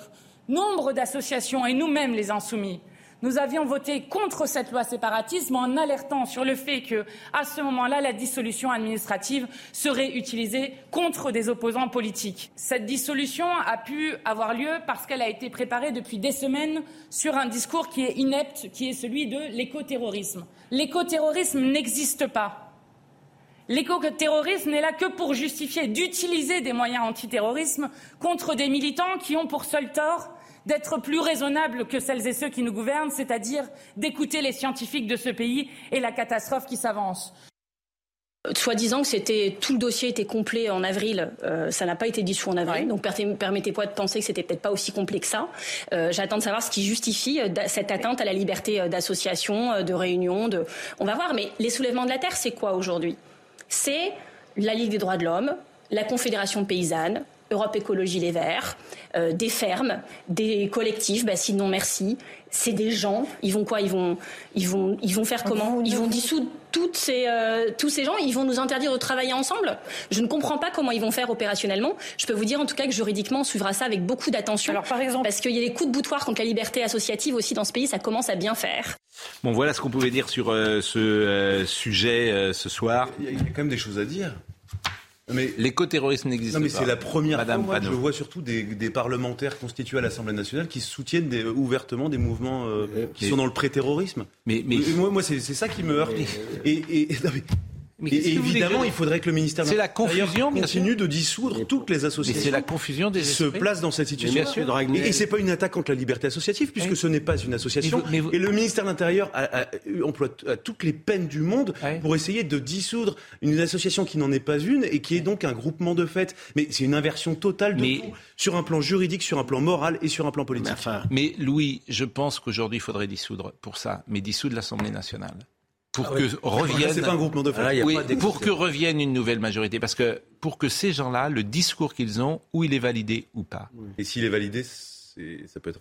nombre d'associations et nous-mêmes les insoumis, nous avions voté contre cette loi séparatisme en alertant sur le fait que, à ce moment-là, la dissolution administrative serait utilisée contre des opposants politiques. Cette dissolution a pu avoir lieu parce qu'elle a été préparée depuis des semaines sur un discours qui est inepte, qui est celui de l'écoterrorisme. L'écoterrorisme n'existe pas. L'éco-terrorisme n'est là que pour justifier d'utiliser des moyens antiterrorisme contre des militants qui ont pour seul tort d'être plus raisonnables que celles et ceux qui nous gouvernent, c'est-à-dire d'écouter les scientifiques de ce pays et la catastrophe qui s'avance. Soit disant que c'était tout le dossier était complet en avril, euh, ça n'a pas été dissous en avril, donc permettez-moi de penser que c'était peut-être pas aussi complet que ça. Euh, j'attends de savoir ce qui justifie euh, cette atteinte à la liberté d'association, de réunion. De... On va voir, mais les soulèvements de la terre, c'est quoi aujourd'hui? C'est la Ligue des droits de l'homme, la Confédération paysanne, Europe Écologie Les Verts, euh, des fermes, des collectifs, bah sinon merci. C'est des gens. Ils vont quoi Ils vont, ils vont, ils vont faire comment Ils vont dissoudre toutes ces, euh, tous ces gens. Ils vont nous interdire de travailler ensemble? Je ne comprends pas comment ils vont faire opérationnellement. Je peux vous dire en tout cas que juridiquement, on suivra ça avec beaucoup d'attention. Alors par exemple, parce qu'il y a des coups de boutoir contre la liberté associative aussi dans ce pays. Ça commence à bien faire. Bon, voilà ce qu'on pouvait dire sur euh, ce sujet ce soir. Il y a quand même des choses à dire. Mais l'écoterrorisme n'existe pas. Non, mais c'est la première Madame fois que je vois surtout des, parlementaires constitués à l'Assemblée nationale qui soutiennent ouvertement des mouvements euh, qui sont dans le pré-terrorisme. Mais, mais... moi, moi c'est ça qui me heurte. Et, et, et évidemment, il faudrait que le ministère de la confusion continue de dissoudre toutes les associations. C'est la confusion des se place dans cette situation. Et, et c'est pas une attaque contre la liberté associative puisque ce n'est pas une association. Et le ministère de l'Intérieur emploie toutes les peines du monde pour essayer de dissoudre une association qui n'en est pas une et qui est donc un groupement de fait. Mais c'est une inversion totale de tout sur un plan juridique, sur un plan moral et sur un plan politique. mais Louis, je pense qu'aujourd'hui il faudrait dissoudre pour ça, mais dissoudre l'Assemblée nationale pour ah que revienne un groupement de ah, pour que revienne une nouvelle majorité parce que pour que ces gens-là le discours qu'ils ont où il est validé ou pas. Et s'il est validé ça peut être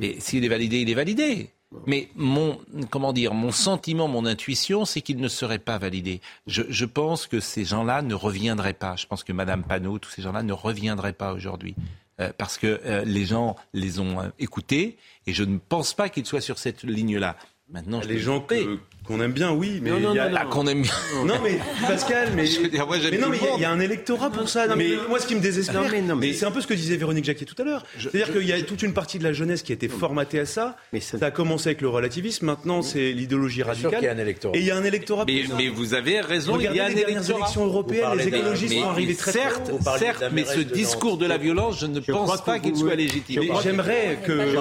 et s'il est validé il est validé. Mais mon comment dire mon sentiment mon intuition c'est qu'il ne serait pas validé. Je, je pense que ces gens-là ne reviendraient pas. Je pense que Madame Panot tous ces gens-là ne reviendraient pas aujourd'hui. Euh, parce que euh, les gens les ont euh, écoutés et je ne pense pas qu'ils soient sur cette ligne-là. Maintenant, les gens que, qu'on aime bien, oui, mais non, non, ah, qu'on aime bien. Non, mais Pascal, mais, mais non, mais il y, a un électorat pour ça. Non, mais, moi, ce qui me désespère, mais, c'est un peu ce que disait Véronique Jacquet tout à l'heure. C'est-à-dire qu'il y a toute une partie de la jeunesse qui a été formatée à ça. Mais ça... a commencé avec le relativisme. Maintenant, c'est l'idéologie radicale. Il y a un électorat. Et il y a un électorat. Mais, mais vous avez raison. il y a un électorat. élections européennes, les écologistes sont arrivés très certes, certes, mais ce discours de la violence, je ne pense pas qu'il soit légitime. J'aimerais que.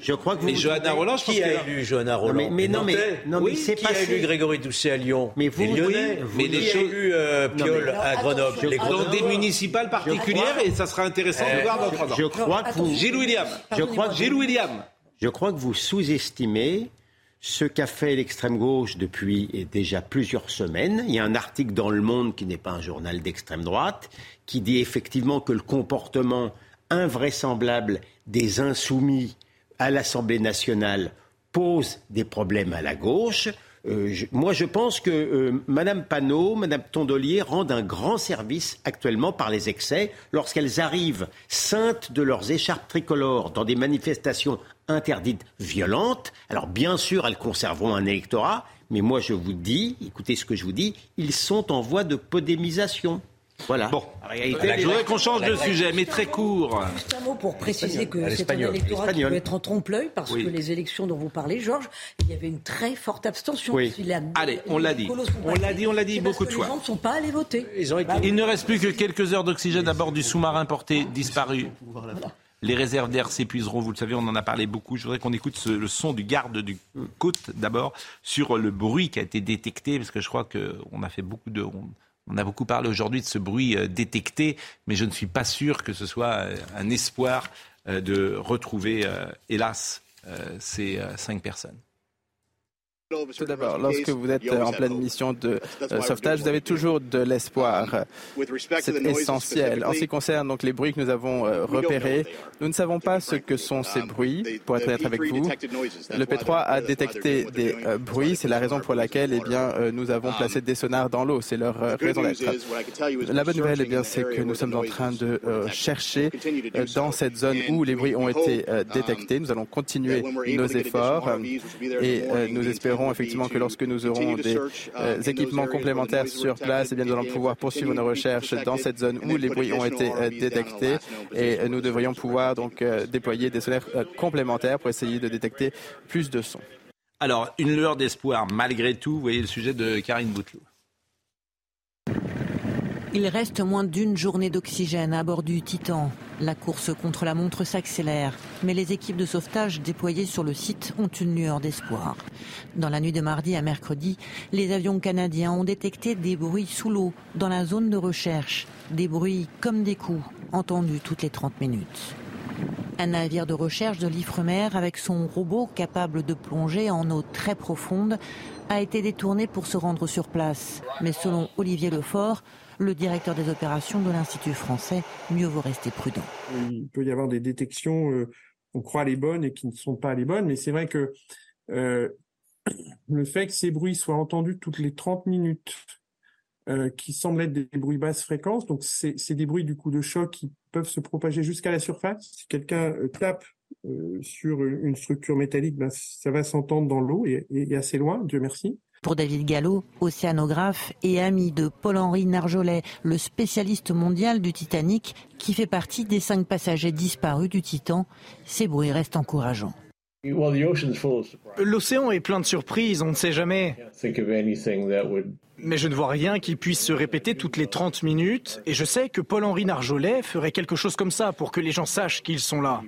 Je crois que. Mais Johanna Roland, qui a élu Johanna Roland Mais non, mais Non, oui, mais qui a élu Grégory Doucet à Lyon Mais vous, les Lyonnais. vous, mais les qui a élu euh, Piolle à Grenoble les Dans des municipales particulières, et ça sera intéressant de voir dans trois ans. Je crois que vous... Gilles William. Je crois que Gilles William. Je crois que vous sous-estimez ce qu'a fait l'extrême gauche depuis déjà plusieurs semaines. Il y a un article dans Le Monde qui n'est pas un journal d'extrême droite qui dit effectivement que le comportement invraisemblable des insoumis à l'Assemblée nationale pose des problèmes à la gauche. Euh, moi, je pense que euh, Mme Panot, Mme Tondelier rendent un grand service actuellement par les excès lorsqu'elles arrivent saintes de leurs écharpes tricolores dans des manifestations interdites violentes. Alors, bien sûr, elles conserveront un électorat, mais moi, je vous dis, écoutez ce que je vous dis, ils sont en voie de podémisation. Voilà. Bon, je voudrais qu'on change de sujet, mais très court. Juste un mot pour préciser que c'est un électorat qui peut être en trompe-l'œil, parce que les élections dont vous parlez, Georges, il y avait une très forte abstention. Oui. Allez, on l'a dit. On l'a dit, on l'a dit beaucoup de fois. Les gens ne sont pas allés voter. Il ne reste plus que quelques heures d'oxygène à bord du sous-marin porté disparu. Les réserves d'air s'épuiseront, vous le savez, on en a parlé beaucoup. Je voudrais qu'on écoute le son du garde du côte d'abord sur le bruit qui a été détecté, parce que je crois qu'on a fait beaucoup de... On a beaucoup parlé aujourd'hui de ce bruit euh, détecté, mais je ne suis pas sûr que ce soit euh, un espoir euh, de retrouver, hélas, ces cinq personnes. Tout d'abord, lorsque vous êtes en pleine mission de euh, sauvetage, vous avez toujours de l'espoir. C'est essentiel. En ce qui concerne donc les bruits que nous avons euh, repérés, nous ne savons pas ce que sont ces bruits, pour être honnête avec vous. Le P3 a détecté des euh, bruits, c'est la raison pour laquelle eh bien, nous avons placé des sonars dans l'eau, c'est leur raison d'être. La bonne nouvelle, eh bien, c'est que nous sommes en train de chercher dans cette zone où les bruits ont été détectés. Nous allons continuer nos efforts et nous espérons effectivement que lorsque nous aurons des euh, équipements complémentaires sur place, eh bien, nous allons pouvoir poursuivre nos recherches dans cette zone où les bruits ont été euh, détectés et euh, nous devrions pouvoir donc déployer des solaires complémentaires pour essayer de détecter plus de sons. Alors, une lueur d'espoir malgré tout, vous voyez le sujet de Karine Bouteloup. Il reste moins d'une journée d'oxygène à bord du Titan. La course contre la montre s'accélère, mais les équipes de sauvetage déployées sur le site ont une lueur d'espoir. Dans la nuit de mardi à mercredi, les avions canadiens ont détecté des bruits sous l'eau dans la zone de recherche, des bruits comme des coups entendus toutes les 30 minutes. Un navire de recherche de l'Ifremer avec son robot capable de plonger en eau très profonde a été détourné pour se rendre sur place. Mais selon Olivier Lefort, le directeur des opérations de l'Institut français, mieux vaut rester prudent. Il peut y avoir des détections, euh, on croit les bonnes et qui ne sont pas les bonnes, mais c'est vrai que euh, le fait que ces bruits soient entendus toutes les 30 minutes, euh, qui semblent être des bruits basse fréquence, donc c'est des bruits du coup de choc qui peuvent se propager jusqu'à la surface. Si quelqu'un tape sur une structure métallique, ben, ça va s'entendre dans l'eau et, assez loin, Dieu merci. Pour David Gallo, océanographe et ami de Paul-Henri Narjolet, le spécialiste mondial du Titanic, qui fait partie des cinq passagers disparus du Titan, ces bruits restent encourageants. L'océan est plein de surprises, on ne sait jamais. Mais je ne vois rien qui puisse se répéter toutes les 30 minutes, et je sais que Paul-Henri Narjolet ferait quelque chose comme ça pour que les gens sachent qu'ils sont là.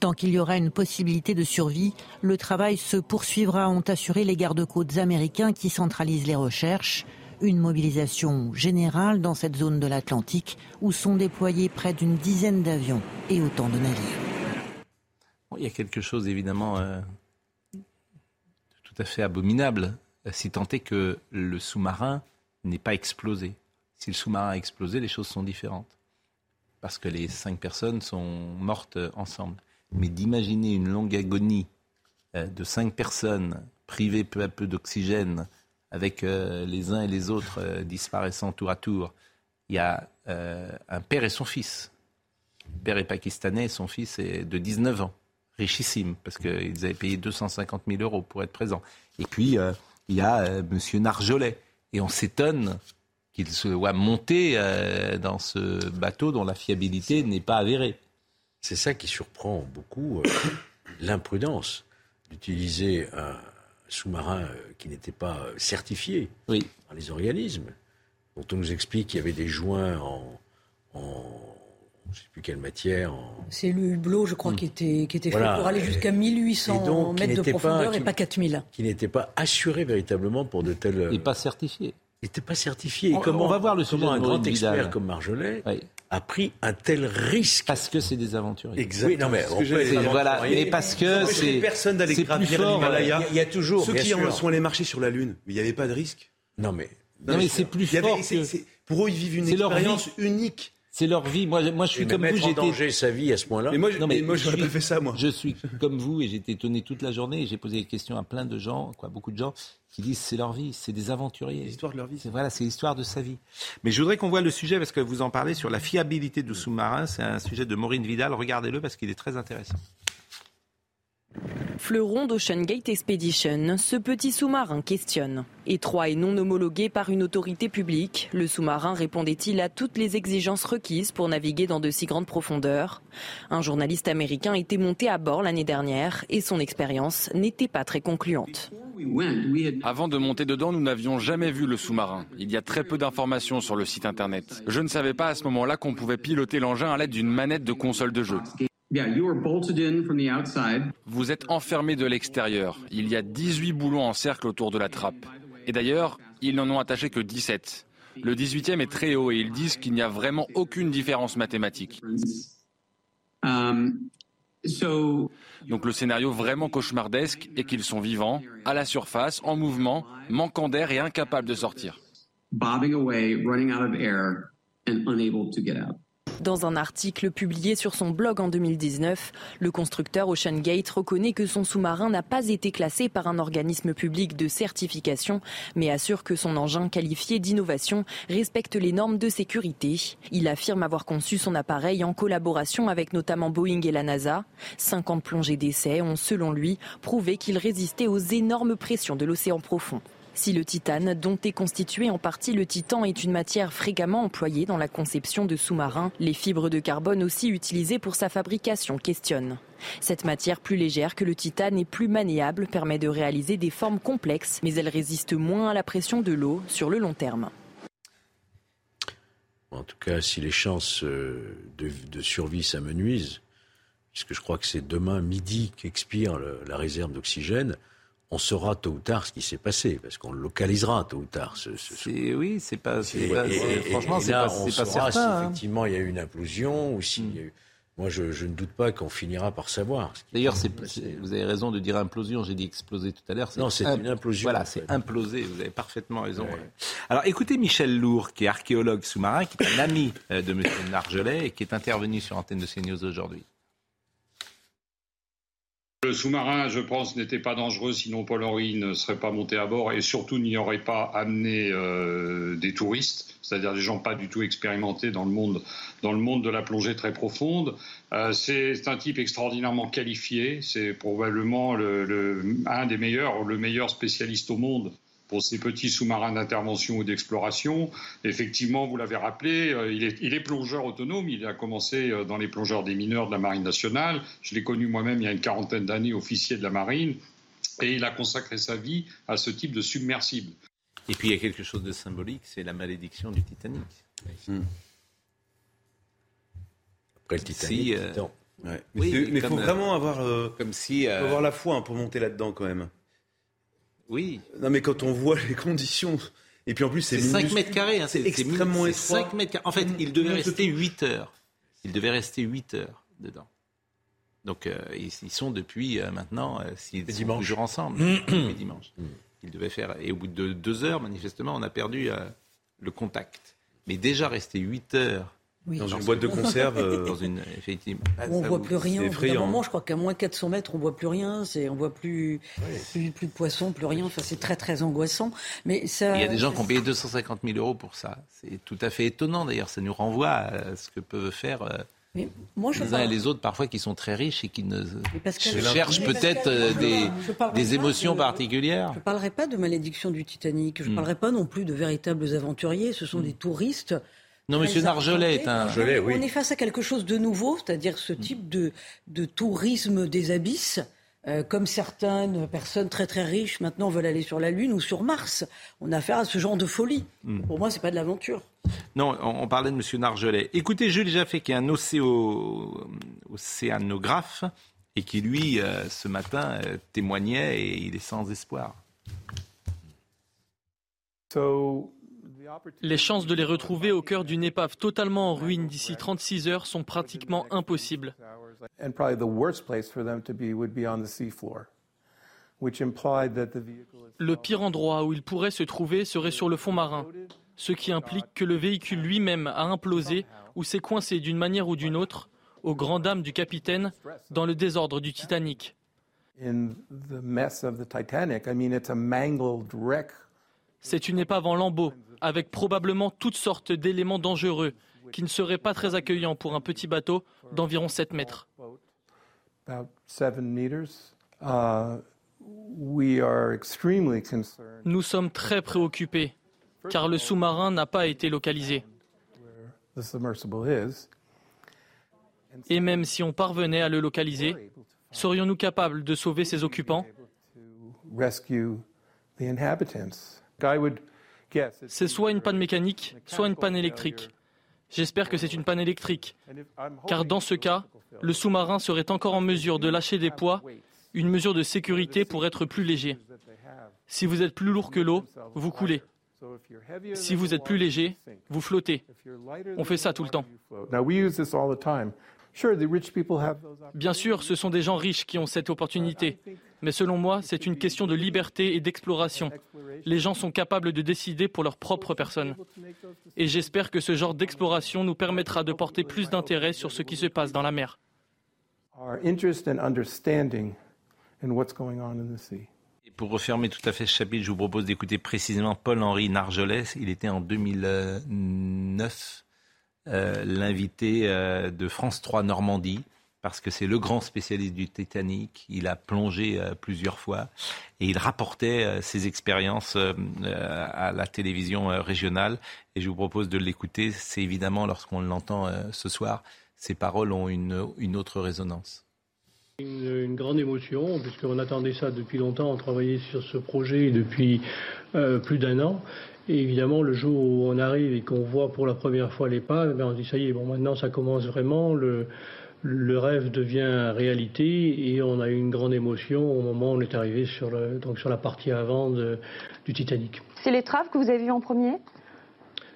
Tant qu'il y aura une possibilité de survie, le travail se poursuivra, ont assuré les gardes-côtes américains qui centralisent les recherches. Une mobilisation générale dans cette zone de l'Atlantique où sont déployés près d'une dizaine d'avions et autant de navires. il y a quelque chose évidemment euh, tout à fait abominable, si tant est que le sous-marin n'est pas explosé. Si le sous-marin a explosé, les choses sont différentes parce que les cinq personnes sont mortes ensemble. Mais d'imaginer une longue agonie euh, de cinq personnes privées peu à peu d'oxygène, avec euh, les uns et les autres euh, disparaissant tour à tour, il y a un père et son fils. Le père est pakistanais, son fils est de 19 ans, richissime, parce qu'ils avaient payé 250 000 euros pour être présents. Et puis, il y a M. Narjolet. Et on s'étonne qu'il soit monté euh, dans ce bateau dont la fiabilité n'est pas avérée. C'est ça qui surprend beaucoup euh, l'imprudence d'utiliser un sous-marin euh, qui n'était pas certifié par les organismes, dont on nous explique qu'il y avait des joints en, je ne sais plus quelle matière. C'est le hublot, je crois, qui était, qui était fait pour aller jusqu'à 1800 mètres de profondeur et pas 4000. Qui n'était pas assuré véritablement pour de tels. Et pas certifié. N'était pas certifié. On, comment, on va voir le comment un grand expert comme Marjolais a pris un tel risque Parce que c'est des aventuriers. Exactement. Oui, non, mais, voilà, mais parce que c'est. personne d'aller gravir l'Himalaya. Il y a toujours. Ceux qui sont allés marcher sur la Lune, mais il n'y avait pas de risque. Non, mais. Non, mais c'est plus fort. Pour eux, ils vivent une expérience unique. C'est leur vie. Moi, moi, je suis comme vous. J'ai danger sa vie à ce point-là. Mais moi, non, mais moi, je pas fait ça, moi. Je suis comme vous et j'ai été étonné toute la journée. J'ai posé des questions à plein de gens, quoi, beaucoup de gens qui disent c'est leur vie, c'est des aventuriers. L'histoire de leur vie. Voilà, c'est l'histoire de sa vie. Mais je voudrais qu'on voit le sujet parce que vous en parlez sur la fiabilité du sous-marin. C'est un sujet de Maureen Vidal. Regardez-le parce qu'il est très intéressant. Fleuron d'Ocean Gate Expedition, ce petit sous-marin questionne. Étroit et non homologué par une autorité publique, le sous-marin répondait-il à toutes les exigences requises pour naviguer dans de si grandes profondeurs? Un journaliste américain était monté à bord l'année dernière et son expérience n'était pas très concluante. Avant de monter dedans, nous n'avions jamais vu le sous-marin. Il y a très peu d'informations sur le site internet. Je ne savais pas à ce moment-là qu'on pouvait piloter l'engin à l'aide d'une manette de console de jeu. Vous êtes enfermé de l'extérieur. Il y a 18 boulons en cercle autour de la trappe. Et d'ailleurs, ils n'en ont attaché que 17. Le 18e est très haut et ils disent qu'il n'y a vraiment aucune différence mathématique. Donc le scénario vraiment cauchemardesque est qu'ils sont vivants, à la surface, en mouvement, manquant d'air et incapables de sortir. Dans un article publié sur son blog en 2019, le constructeur Ocean Gate reconnaît que son sous-marin n'a pas été classé par un organisme public de certification, mais assure que son engin qualifié d'innovation respecte les normes de sécurité. Il affirme avoir conçu son appareil en collaboration avec notamment Boeing et la NASA. 50 plongées d'essai ont, selon lui, prouvé qu'il résistait aux énormes pressions de l'océan profond. Si le titane, dont est constitué en partie le titan, est une matière fréquemment employée dans la conception de sous-marins, les fibres de carbone aussi utilisées pour sa fabrication questionnent. Cette matière plus légère que le titane et plus maniable permet de réaliser des formes complexes, mais elle résiste moins à la pression de l'eau sur le long terme. En tout cas, si les chances euh, de, survie s'amenuisent, puisque je crois que c'est demain midi qu'expire la réserve d'oxygène, on saura tôt ou tard ce qui s'est passé, parce qu'on localisera tôt ou tard. Ce, Oui, c'est pas, franchement, c'est pas, on pas certain. Si hein. effectivement il y a eu une implosion ou si. Moi, je, ne doute pas qu'on finira par savoir. D'ailleurs, vous avez raison de dire implosion. J'ai dit exploser tout à l'heure. Non, c'est une implosion. Voilà, c'est implosé. Vous avez parfaitement raison. Alors, écoutez Michel Lourd, qui est archéologue sous-marin, qui est un ami euh, de M. Nargelet et qui est intervenu sur l'antenne de CNews aujourd'hui. Le sous-marin, je pense, n'était pas dangereux, sinon Paul-Henri ne serait pas monté à bord et surtout n'y aurait pas amené euh, des touristes, c'est-à-dire des gens pas du tout expérimentés dans le monde, de la plongée très profonde. Euh, c'est un type extraordinairement qualifié, c'est probablement le, un des meilleurs, le meilleur spécialiste au monde pour ces petits sous-marins d'intervention ou d'exploration. Effectivement, vous l'avez rappelé, euh, il, est, plongeur autonome. Il a commencé euh, dans les plongeurs des mineurs de la Marine nationale. Je l'ai connu moi-même il y a une quarantaine d'années, officier de la Marine. Et il a consacré sa vie à ce type de submersible. Et puis il y a quelque chose de symbolique, c'est la malédiction du Titanic. Hmm. Après le Titanic, euh, Mais il faut vraiment avoir, comme si, avoir la foi hein, pour monter là-dedans quand même. Oui. Non, mais quand on voit les conditions. Et puis en plus, c'est 5 mètres carrés. Hein, c'est extrêmement étroit. 5 mètres carrés. En fait, il devait rester 8 heures. Il devait rester 8 heures dedans. Donc, euh, ils, sont depuis euh, maintenant, euh, s'ils sont toujours ensemble, depuis dimanche. Il devait faire. Et au bout de 2 heures, manifestement, on a perdu le contact. Mais déjà rester 8 heures dans une boîte de conserve, euh, dans une effectivement. on ne voit plus rien. Au moment, je crois qu'à moins 400 mètres, on voit plus rien. C'est, on voit plus, plus, de poissons, plus rien. Enfin, c'est très très angoissant. Mais ça. Il y a des gens qui ont payé 250 000 euros pour ça. C'est tout à fait étonnant d'ailleurs. Ça nous renvoie à ce que peuvent faire. Euh, moi, je les uns et les autres, parfois, qui sont très riches et qui ne cherchent peut-être euh, des, des émotions particulières. Je ne parlerai pas de malédiction du Titanic. Je ne hmm. parlerai pas non plus de véritables aventuriers. Ce sont hmm. des touristes non, Monsieur Nargelet est un. On est face à quelque chose de nouveau, c'est-à-dire ce type de, de tourisme des abysses. euh, comme certaines personnes très très riches maintenant veulent aller sur la Lune ou sur Mars. On a affaire à ce genre de folie. Hmm. Pour moi, c'est pas de l'aventure. Non, on, parlait de M. Nargelet. Écoutez, Jules Jaffé, qui est un océanographe et qui, lui, euh, ce matin, euh, témoignait et il est sans espoir. Les chances de les retrouver au cœur d'une épave totalement en ruine d'ici 36 heures sont pratiquement impossibles. Le pire endroit où il pourrait se trouver serait sur le fond marin, ce qui implique que le véhicule lui-même a implosé ou s'est coincé d'une manière ou d'une autre, aux grand dames du capitaine, dans le désordre du Titanic. C'est une épave en lambeaux, avec probablement toutes sortes d'éléments dangereux qui ne seraient pas très accueillants pour un petit bateau d'environ 7 mètres. Uh, Nous sommes très préoccupés car le sous-marin n'a pas été localisé. Et même si on parvenait à le localiser, serions-nous capables de sauver ses occupants? C'est soit une panne mécanique, soit une panne électrique. J'espère que c'est une panne électrique, car dans ce cas, le sous-marin serait encore en mesure de lâcher des poids, une mesure de sécurité pour être plus léger. Si vous êtes plus lourd que l'eau, vous coulez. Si vous êtes plus léger, vous flottez. On fait ça tout le temps. Bien sûr, ce sont des gens riches qui ont cette opportunité, mais selon moi, c'est une question de liberté et d'exploration. Les gens sont capables de décider pour leur propre personne. Et j'espère que ce genre d'exploration nous permettra de porter plus d'intérêt sur ce qui se passe dans la mer. Et pour refermer tout à fait ce chapitre, je vous propose d'écouter précisément Paul-Henri Nargelet. Il était en 2009 euh, l'invité euh, de France 3 Normandie, parce que c'est le grand spécialiste du Titanic. Il a plongé euh, plusieurs fois et il rapportait ses expériences à la télévision régionale. Et je vous propose de l'écouter. C'est évidemment, lorsqu'on l'entend ce soir, ces paroles ont une, une autre résonance. Une, grande émotion, puisqu'on attendait ça depuis longtemps, on travaillait sur ce projet depuis plus d'un an. Et évidemment, le jour où on arrive et qu'on voit pour la première fois l'épave, ben on dit ça y est, bon maintenant ça commence vraiment, le, le rêve devient réalité et on a eu une grande émotion au moment où on est arrivé sur, le, donc sur la partie avant de, du Titanic. C'est l'étrave que vous avez vue en premier?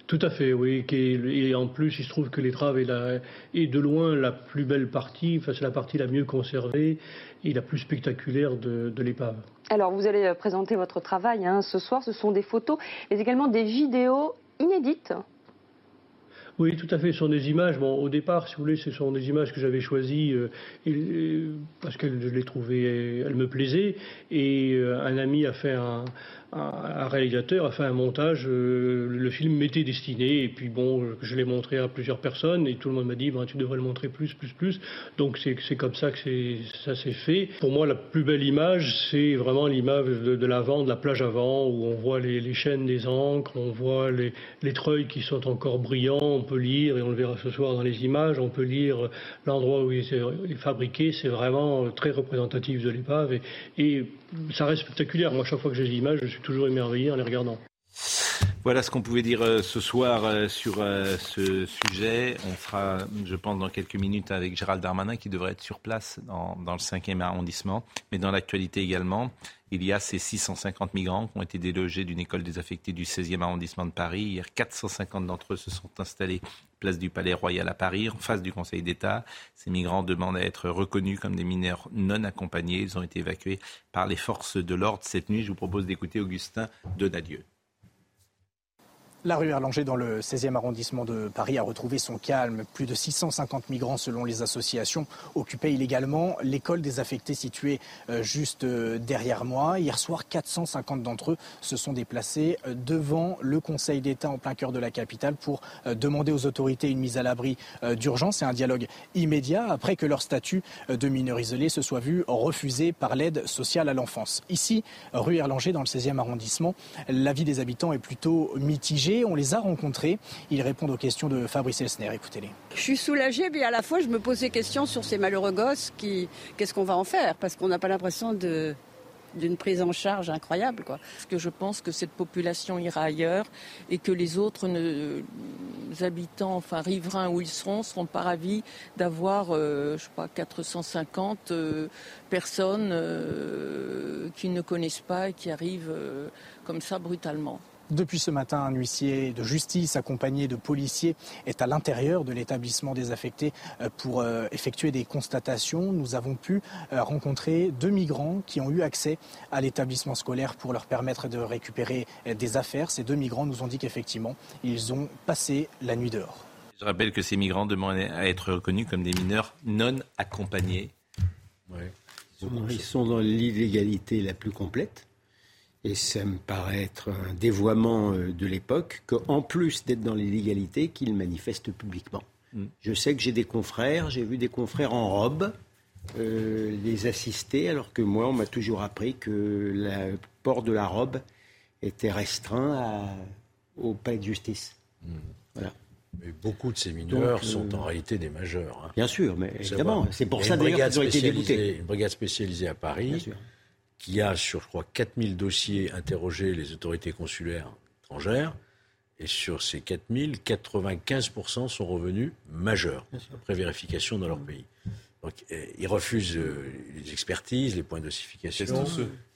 Tout à fait, oui. Et en plus, il se trouve que l'étrave est, la, est de loin la plus belle partie, enfin, c'est la partie la mieux conservée et la plus spectaculaire de, de l'épave. Alors, vous allez présenter votre travail hein, ce soir. Ce sont des photos, mais également des vidéos inédites oui, tout à fait. Ce sont des images. Bon, au départ, si vous voulez, ce sont des images que j'avais choisies euh, parce que je les trouvais, elles me plaisaient. Et euh, un ami a fait un, un, réalisateur a fait un montage, euh, le film m'était destiné, et puis bon, je, l'ai montré à plusieurs personnes, et tout le monde m'a dit, ben, tu devrais le montrer plus, plus, plus. Donc c'est comme ça que ça s'est fait. Pour moi, la plus belle image, c'est vraiment l'image de, l'avant, de la plage avant, où on voit les, chaînes des ancres, on voit les, les, treuils qui sont encore brillants, on peut lire, et on le verra ce soir dans les images, on peut lire l'endroit où il est fabriqué, c'est vraiment très représentatif de l'épave, et ça reste spectaculaire. Moi, chaque fois que j'ai des images, je suis toujours émerveillé en les regardant. Voilà ce qu'on pouvait dire euh, ce soir euh, sur euh, ce sujet. On sera, je pense, dans quelques minutes avec Gérald Darmanin qui devrait être sur place dans, dans le 5e arrondissement. Mais dans l'actualité également, il y a ces 650 migrants qui ont été délogés d'une école désaffectée du 16e arrondissement de Paris. Hier, 450 d'entre eux se sont installés place du Palais Royal à Paris, en face du Conseil d'État. Ces migrants demandent à être reconnus comme des mineurs non accompagnés. Ils ont été évacués par les forces de l'ordre cette nuit. Je vous propose d'écouter Augustin Donadieu. La rue Erlanger dans le 16e arrondissement de Paris a retrouvé son calme. Plus de 650 migrants selon les associations occupaient illégalement l'école désaffectée située euh, juste euh, derrière moi. Hier soir, 450 d'entre eux se sont déplacés euh, devant le Conseil d'État en plein cœur de la capitale pour demander aux autorités une mise à l'abri d'urgence et un dialogue immédiat après que leur statut de mineur isolé se soit vu refusé par l'aide sociale à l'enfance. Ici, rue Erlanger dans le 16e arrondissement, l'avis des habitants est plutôt mitigé On les a rencontrés. Ils répondent aux questions de Fabrice Elsner. Écoutez-les. Je suis soulagée, mais à la fois, je me pose des questions sur ces malheureux gosses. Qui, qu'est-ce qu'on va en faire? Parce qu'on n'a pas l'impression de, d'une prise en charge incroyable. Quoi. Parce que je pense que cette population ira ailleurs et que les autres ne, habitants, enfin riverains où ils seront, seront pas ravis d'avoir, euh, je sais pas, 450 euh, personnes euh, qu'ils ne connaissent pas et qui arrivent comme ça brutalement. Depuis ce matin, un huissier de justice accompagné de policiers est à l'intérieur de l'établissement désaffecté euh, pour euh, effectuer des constatations. Nous avons pu euh, rencontrer deux migrants qui ont eu accès à l'établissement scolaire pour leur permettre de récupérer des affaires. Ces deux migrants nous ont dit qu'effectivement, ils ont passé la nuit dehors. Je rappelle que ces migrants demandent à être reconnus comme des mineurs non accompagnés. Ils sont dans l'illégalité la plus complète. Et ça me paraît être un dévoiement euh, de l'époque qu'en plus d'être dans l'illégalité, qu'ils manifestent publiquement. Mm. Je sais que j'ai des confrères, j'ai vu des confrères en robe euh, les assister, alors que moi, on m'a toujours appris que le port de la robe était restreint au palais de justice. Mm. Voilà. Mais beaucoup de ces mineurs sont euh, en réalité des majeurs. Hein. Bien sûr, mais évidemment, c'est pour ça d'ailleurs qu'ils ont été déboutés. Une brigade spécialisée à Paris qui a sur, je crois, 4000 dossiers interrogé les autorités consulaires étrangères. Et sur ces 4000, 95% sont revenus majeurs, après vérification dans leur pays. Donc, eh, ils refusent euh, les expertises, les points d'ossification.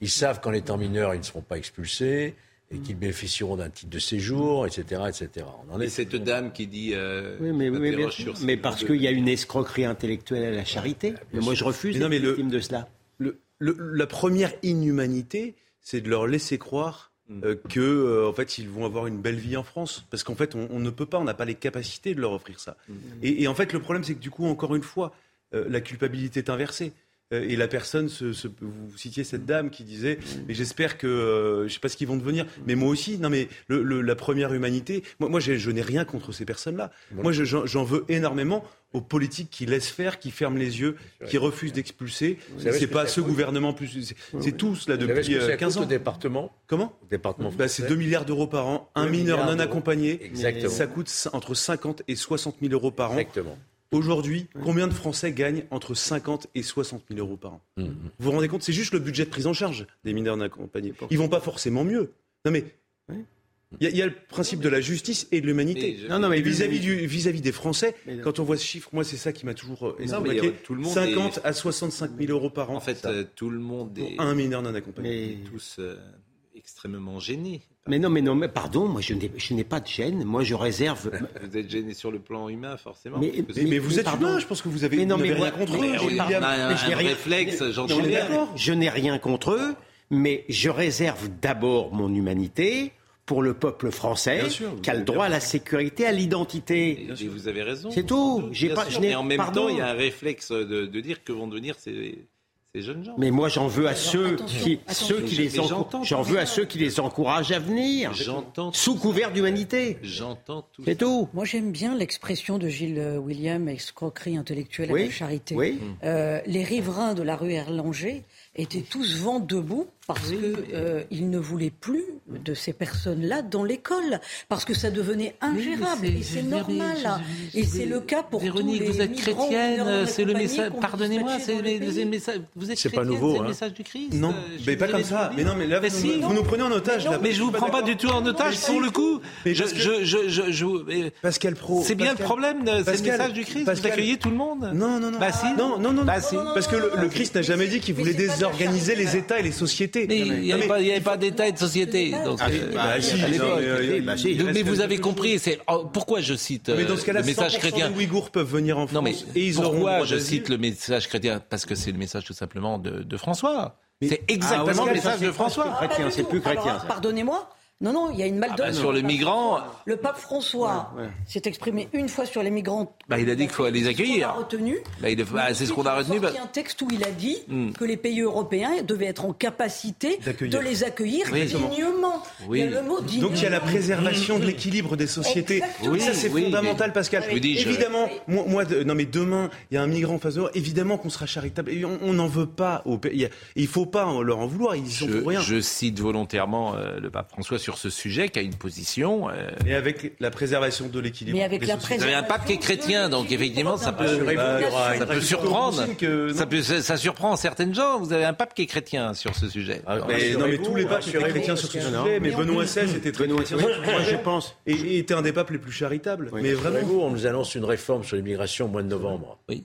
Ils savent qu'en étant mineurs, ils ne seront pas expulsés et qu'ils bénéficieront d'un titre de séjour, etc. etc. On en est cette dame qui dit... Euh, oui, mais, mais, parce qu'il y a une escroquerie intellectuelle à la charité. mais moi, je refuse d'être victime de cela la première inhumanité, c'est de leur laisser croire mm. euh, que euh, en fait ils vont avoir une belle vie en France parce qu'en fait on, ne peut pas on n'a pas les capacités de leur offrir ça mm. et, en fait le problème c'est que du coup encore une fois euh, la culpabilité est inversée et la personne, se, vous citiez cette dame qui disait, mais j'espère que, je sais pas ce qu'ils vont devenir, mais moi aussi, non mais la première humanité, moi, moi je n'ai rien contre ces personnes-là. Moi j'en veux énormément aux politiques qui laissent faire, qui ferment les yeux, qui refusent d'expulser. C'est pas ce gouvernement plus. C'est tous là depuis 15 euh, ans. Au département Comment? Département. Bah, c'est 2 milliards d'euros par an. Un mineur non accompagné. Exactement. Ça coûte entre 50 et 60 000 euros par an. Exactement. Aujourd'hui, combien de Français gagnent entre 50 et 60 000 euros par an mmh, mmh. Vous vous rendez compte C'est juste le budget de prise en charge des mineurs non accompagnés. Ils vont pas forcément mieux. Non mais il y, a le principe de la justice et de l'humanité. Non, non, mais vis-à-vis vis des Français, quand on voit ce chiffre, moi c'est ça qui m'a toujours euh, tout le monde 50 à 65 000 euros par an. En fait, euh, tout le monde est un mineur non accompagné. Tous euh, extrêmement gênés. Mais non, mais non, mais pardon, moi je n'ai pas de gêne. Moi je réserve. vous êtes gêné sur le plan humain, forcément. Mais, mais, vous êtes humain, je pense que vous avez. Mais non, mais rien contre eux. un, réflexe, j'en Je n'ai rien contre eux, mais je réserve d'abord mon humanité pour le peuple français qui a le droit à la sécurité, à l'identité. Et vous avez raison. C'est tout. J'ai pas, je mais en même temps, il y a un réflexe de, dire que vont devenir ces, jeunes gens. Mais moi, j'en veux à ceux qui, ceux qui les j'en veux à ceux qui les encouragent à venir. Sous couvert d'humanité. J'entends tout. C'est tout. Moi, j'aime bien l'expression de Gilles William, escroquerie intellectuelle à la charité. Oui. Euh, les riverains de la rue Erlanger étaient tous vent debout parce qu'ils euh, ne voulaient plus de ces personnes-là dans l'école, parce que ça devenait ingérable. et c'est normal. et c'est le cas pour Véronique, tous les vous êtes chrétienne, c'est le message. Pardonnez-moi, c'est le message. Vous êtes chrétienne, pas nouveau, c'est le message du Christ. Non, mais pas comme ça. Mais non, mais là, vous, nous prenez en otage. Mais je vous prends pas du tout en otage pour le coup. Pascal Pro. C'est bien le problème, c'est le message du Christ. Vous accueillez tout le monde. Non, non, non. Bah non, non, non. Parce que le Christ n'a jamais dit qu'il voulait désorganiser les États et les sociétés. Mais il n'y avait, pas d'État et de société. Donc, mais vous avez compris. C'est oh, pourquoi je cite mais dans ce cas le message chrétien. Les Ouïghours peuvent venir en France. Non, mais et ils pourquoi je cite le message chrétien? Parce que c'est le message tout simplement de, de François. C'est exactement le message de François. C'est plus chrétien. Pardonnez-moi. Non, non, il y a une ah bah, sur les migrants. Le pape François s'est exprimé une fois sur les migrants. Bah, il a dit qu'il faut les accueillir. Retenu. Bah, bah, c'est ce qu'on a retenu. Il y a un texte où il a dit hmm. que les pays européens devaient être en capacité de les accueillir dignement. Oui. Il Donc il y a la préservation de l'équilibre des sociétés. Oui, ça c'est fondamental, Pascal. évidemment, moi, non mais demain, il y a un migrant en face de évidemment qu'on sera charitable. on n'en veut pas au pays. Il faut pas leur en vouloir. Ils sont je, pour rien. Je cite volontairement euh, le pape François sur sur ce sujet qui a une position. Euh, Et avec la préservation de l'équilibre. Mais avec la Vous avez un pape qui est chrétien, donc effectivement, ça peut, ça peut surprendre. Ça, peut, ça surprend certaines gens. Vous avez un pape qui est chrétien sur ce sujet. Ah, mais, non, mais tous les papes étaient chrétiens sur ce sujet. Mais Benoît XVI était très chrétien. Moi, je pense. Et était un des papes les plus charitables. Mais vraiment. on nous annonce une réforme sur l'immigration au mois de novembre. Oui.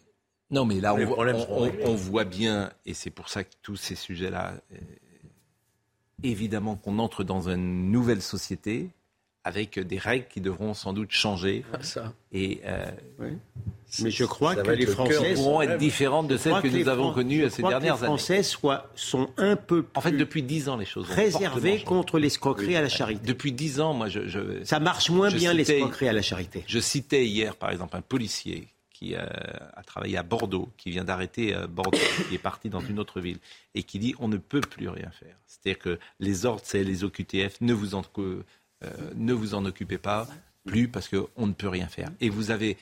Non, mais là, on, on, on, voit bien, et c'est pour ça que tous ces sujets-là, euh, évidemment qu'on entre dans une nouvelle société avec des règles qui devront sans doute changer. Ah, ça. Et euh, Mais je crois que les Français pourront être différentes de celles que, nous avons connues ces dernières années. Les Français soient, sont un peu plus En fait, depuis dix ans, les choses réservés contre l'escroquerie à la charité. Depuis dix ans, moi, je, je ça marche moins bien l'escroquerie à la charité. Je citais hier, par exemple, un policier qui euh, a travaillé à Bordeaux, qui vient d'arrêter euh, Bordeaux, qui est parti dans une autre ville, et qui dit on ne peut plus rien faire. C'est-à-dire que les ordres, c'est les OQTF, ne vous en, euh, ne vous en occupez pas plus parce qu'on ne peut rien faire. Et vous avez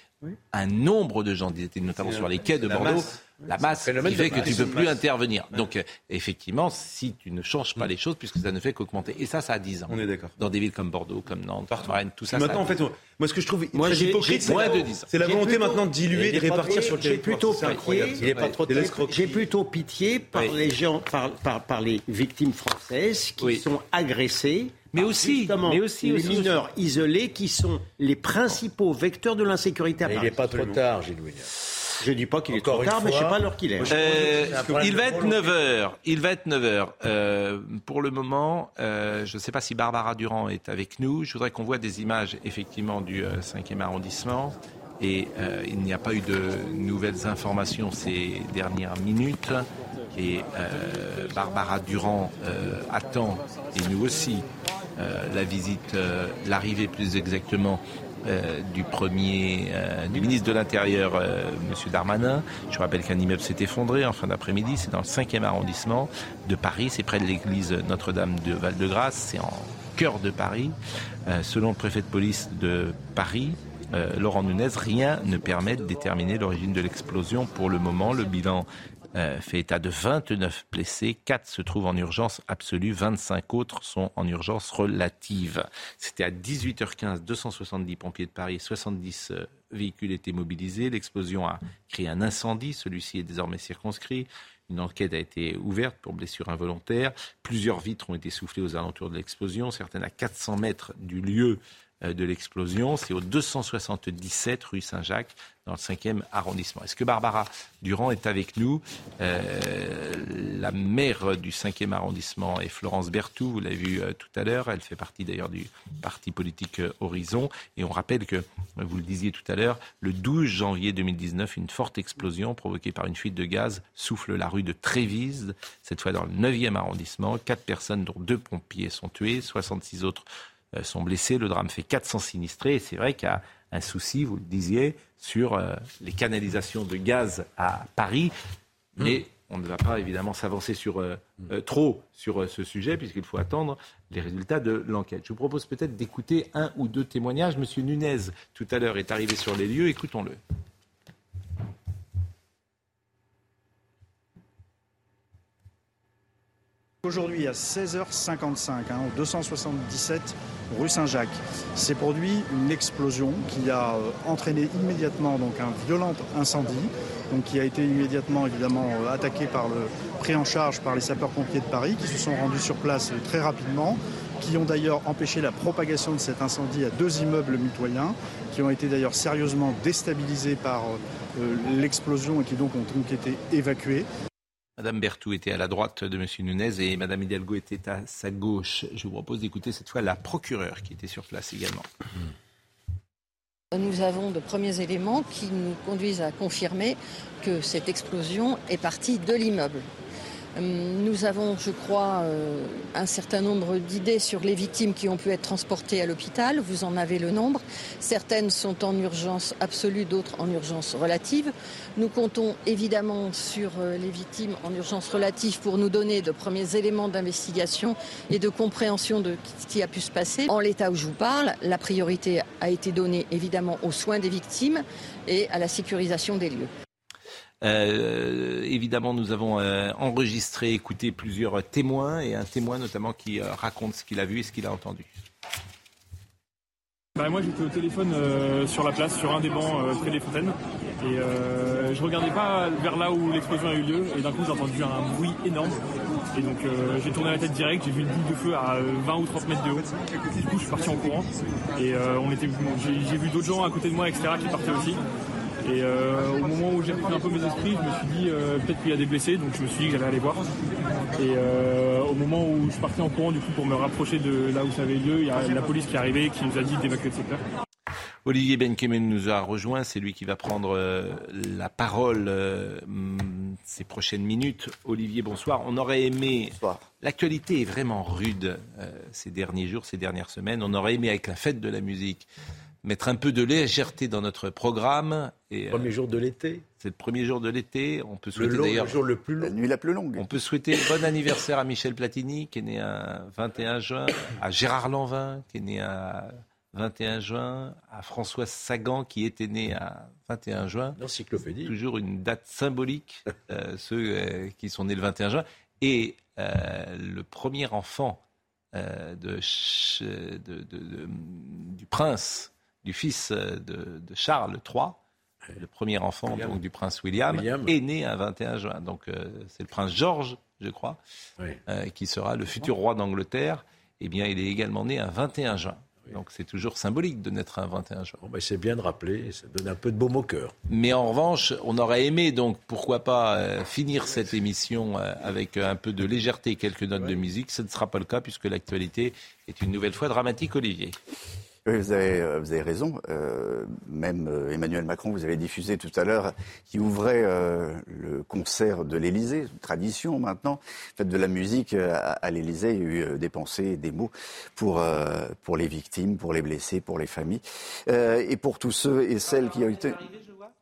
un nombre de gens, notamment sur les quais de Bordeaux, la masse qui fait que tu ne peux plus intervenir. Donc, euh, effectivement, si tu ne changes pas les choses, puisque ça ne fait qu'augmenter. Et ça, ça a 10 ans. On est d'accord. Dans des villes comme Bordeaux, comme Nantes, Rennes, tout ça. Maintenant, en fait, moi, ce que je trouve moi, très hypocrite, c'est la volonté maintenant de diluer, de répartir sur le territoire. Plutôt pitié, J'ai plutôt pitié par les gens, par, par, par, les victimes françaises qui sont agressées mais aussi, mais aussi les mineurs isolés qui sont les principaux vecteurs de l'insécurité. Il n'est pas trop tard, Gilles. Je ne dis pas qu'il est trop tard, mais je ne sais pas l'heure qu'il est. Euh, il va être 9h. Il va être 9h. Euh, pour le moment, euh, je ne sais pas si Barbara Durand est avec nous. Je voudrais qu'on voit des images, effectivement, du 5e arrondissement. Et il n'y a pas eu de nouvelles informations ces dernières minutes. Et Barbara Durand attend, et nous aussi, la visite, l'arrivée plus exactement euh, du premier, euh, du ministre de l'Intérieur, euh, M. Darmanin. Je rappelle qu'un immeuble s'est effondré en fin d'après-midi. C'est dans le 5e arrondissement de Paris. C'est près de l'église Notre-Dame de Val-de-Grâce. C'est en cœur de Paris. selon le préfet de police de Paris, Laurent Nunez, rien ne permet de déterminer l'origine de l'explosion. Pour le moment, le bilan euh, fait état de 29 blessés, 4 se trouvent en urgence absolue, 25 autres sont en urgence relative. C'était à 18h15, 270 pompiers de Paris, 70 euh, véhicules étaient mobilisés. L'explosion a créé un incendie, celui-ci est désormais circonscrit. Une enquête a été ouverte pour blessure involontaire. Plusieurs vitres ont été soufflées aux alentours de l'explosion, certaines à 400 mètres du lieu de l'explosion. C'est au 277 rue Saint-Jacques, dans le 5e arrondissement. Est-ce que Barbara Durand est avec nous? Euh, La maire du 5e arrondissement est Florence Berthoud, vous l'avez vu euh, tout à l'heure. Elle fait partie d'ailleurs du parti politique Horizon. Et on rappelle que, vous le disiez tout à l'heure, le 12 janvier 2019, une forte explosion provoquée par une fuite de gaz souffle la rue de Trévise, cette fois dans le 9e arrondissement. Quatre personnes, dont deux pompiers, sont tuées, 66 autres euh, sont blessés. Le drame fait 400 sinistrés. Et c'est vrai qu'il y a un souci, vous le disiez, sur euh, les canalisations de gaz à Paris. Mais mm. on ne va pas évidemment s'avancer sur, euh, trop sur ce sujet, puisqu'il faut attendre les résultats de l'enquête. Je vous propose peut-être d'écouter un ou deux témoignages. Monsieur Nunez, tout à l'heure, est arrivé sur les lieux. Écoutons-le. Aujourd'hui à 16h55, hein, au 277 rue Saint-Jacques, s'est produit une explosion qui a euh, entraîné immédiatement donc un violent incendie, donc qui a été immédiatement évidemment euh, attaqué par le pris en charge par les sapeurs-pompiers de Paris, qui se sont rendus sur place euh, très rapidement, qui ont d'ailleurs empêché la propagation de cet incendie à deux immeubles mitoyens, qui ont été d'ailleurs sérieusement déstabilisés par l'explosion et qui donc ont donc été évacués. Madame Berthoud était à la droite de M. Nunez et Madame Hidalgo était à sa gauche. Je vous propose d'écouter cette fois la procureure qui était sur place également. Nous avons de premiers éléments qui nous conduisent à confirmer que cette explosion est partie de l'immeuble. Euh, nous avons, je crois, euh, un certain nombre d'idées sur les victimes qui ont pu être transportées à l'hôpital. Vous en avez le nombre. Certaines sont en urgence absolue, d'autres en urgence relative. Nous comptons évidemment sur euh, les victimes en urgence relative pour nous donner de premiers éléments d'investigation et de compréhension de ce qui a pu se passer. En l'état où je vous parle, la priorité a été donnée évidemment aux soins des victimes et à la sécurisation des lieux. Évidemment, nous avons enregistré, écouté plusieurs témoins et un témoin notamment qui raconte ce qu'il a vu et ce qu'il a entendu. Bah, moi j'étais au téléphone euh, sur la place, sur un des bancs euh, près des fontaines. Et euh, je regardais pas vers là où l'explosion a eu lieu. Et d'un coup j'ai entendu un bruit énorme. Et donc euh, j'ai tourné la tête direct, j'ai vu une boule de feu à 20 ou 30 mètres de haut. Du coup je suis parti en courant. Et on était, j'ai vu d'autres gens à côté de moi, etc. qui partaient aussi. Et euh, au moment où j'ai repris un peu mes esprits, je me suis dit euh, peut-être qu'il y a des blessés, donc je me suis dit que j'allais aller voir. Et euh, au moment où je partais en courant du coup pour me rapprocher de là où ça avait lieu, il y a la police qui est arrivée qui nous a dit d'évacuer le secteur. Olivier Benkemen nous a rejoint, c'est lui qui va prendre la parole ces prochaines minutes. Olivier, bonsoir. On aurait aimé. L'actualité est vraiment rude ces derniers jours, ces dernières semaines. On aurait aimé avec la fête de la musique mettre un peu de légèreté dans notre programme. Et, premier jour de l'été. C'est le premier jour de l'été. On peut souhaiter le, jour le plus long. La nuit la plus longue. On peut souhaiter bon anniversaire à Michel Platini, qui est né un 21 juin, à Gérard Lanvin, qui est né un 21 juin, à François Sagan, qui était né à 21 juin. L'encyclopédie. Toujours une date symbolique, euh, ceux euh, qui sont nés le 21 juin. Et euh, le premier enfant de, de, de, du prince du fils euh, de, Charles III, le premier enfant donc, du prince William, est né un 21 juin. Donc euh, c'est le prince George, je crois, euh, qui sera le futur roi d'Angleterre. Eh bien, il est également né un 21 juin. Donc c'est toujours symbolique de naître un 21 juin. Ben, c'est bien de rappeler, ça donne un peu de baume au cœur. Mais en revanche, on aurait aimé donc pourquoi pas finir cette émission avec un peu de légèreté et quelques notes de musique. Ce ne sera pas le cas puisque l'actualité est une nouvelle fois dramatique, Olivier. Oui, vous avez, euh, vous avez raison. Euh, même euh, Emmanuel Macron, vous avez diffusé tout à l'heure, qui ouvrait le concert de l'Élysée, tradition maintenant, fait de la musique à, l'Élysée. Il y a eu des pensées, des mots pour, pour les victimes, pour les blessés, pour les familles, et pour tous ceux et celles qui ont été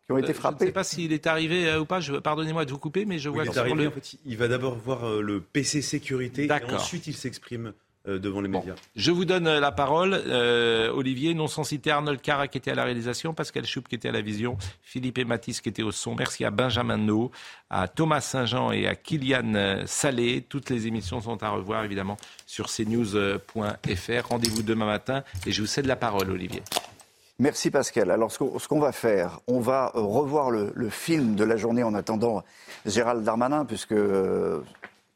qui ont été frappés. Je ne sais pas s'il est arrivé ou pas. Pardonnez-moi de vous couper, mais je vois. Il, arrivé, en fait, il va d'abord voir le PC sécurité et ensuite il s'exprime euh, devant les médias. je vous donne euh, la parole, euh, Olivier, non sans citer Arnold Cara qui était à la réalisation, Pascal Choup qui était à la vision, Philippe et Mathis qui étaient au son. Merci à Benjamin No, à Thomas Saint-Jean et à Kylian Salé. Toutes les émissions sont à revoir évidemment sur cnews.fr. Rendez-vous demain matin et je vous cède la parole, Olivier. Merci Pascal. Alors ce qu'on va faire, on va revoir le, le, film de la journée en attendant Gérald Darmanin, puisque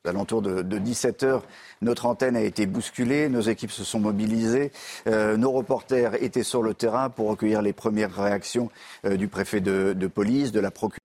alentour de, de 17 heures, notre antenne a été bousculée, nos équipes se sont mobilisées, euh, nos reporters étaient sur le terrain pour recueillir les premières réactions euh, du préfet de, de police, de la procureure.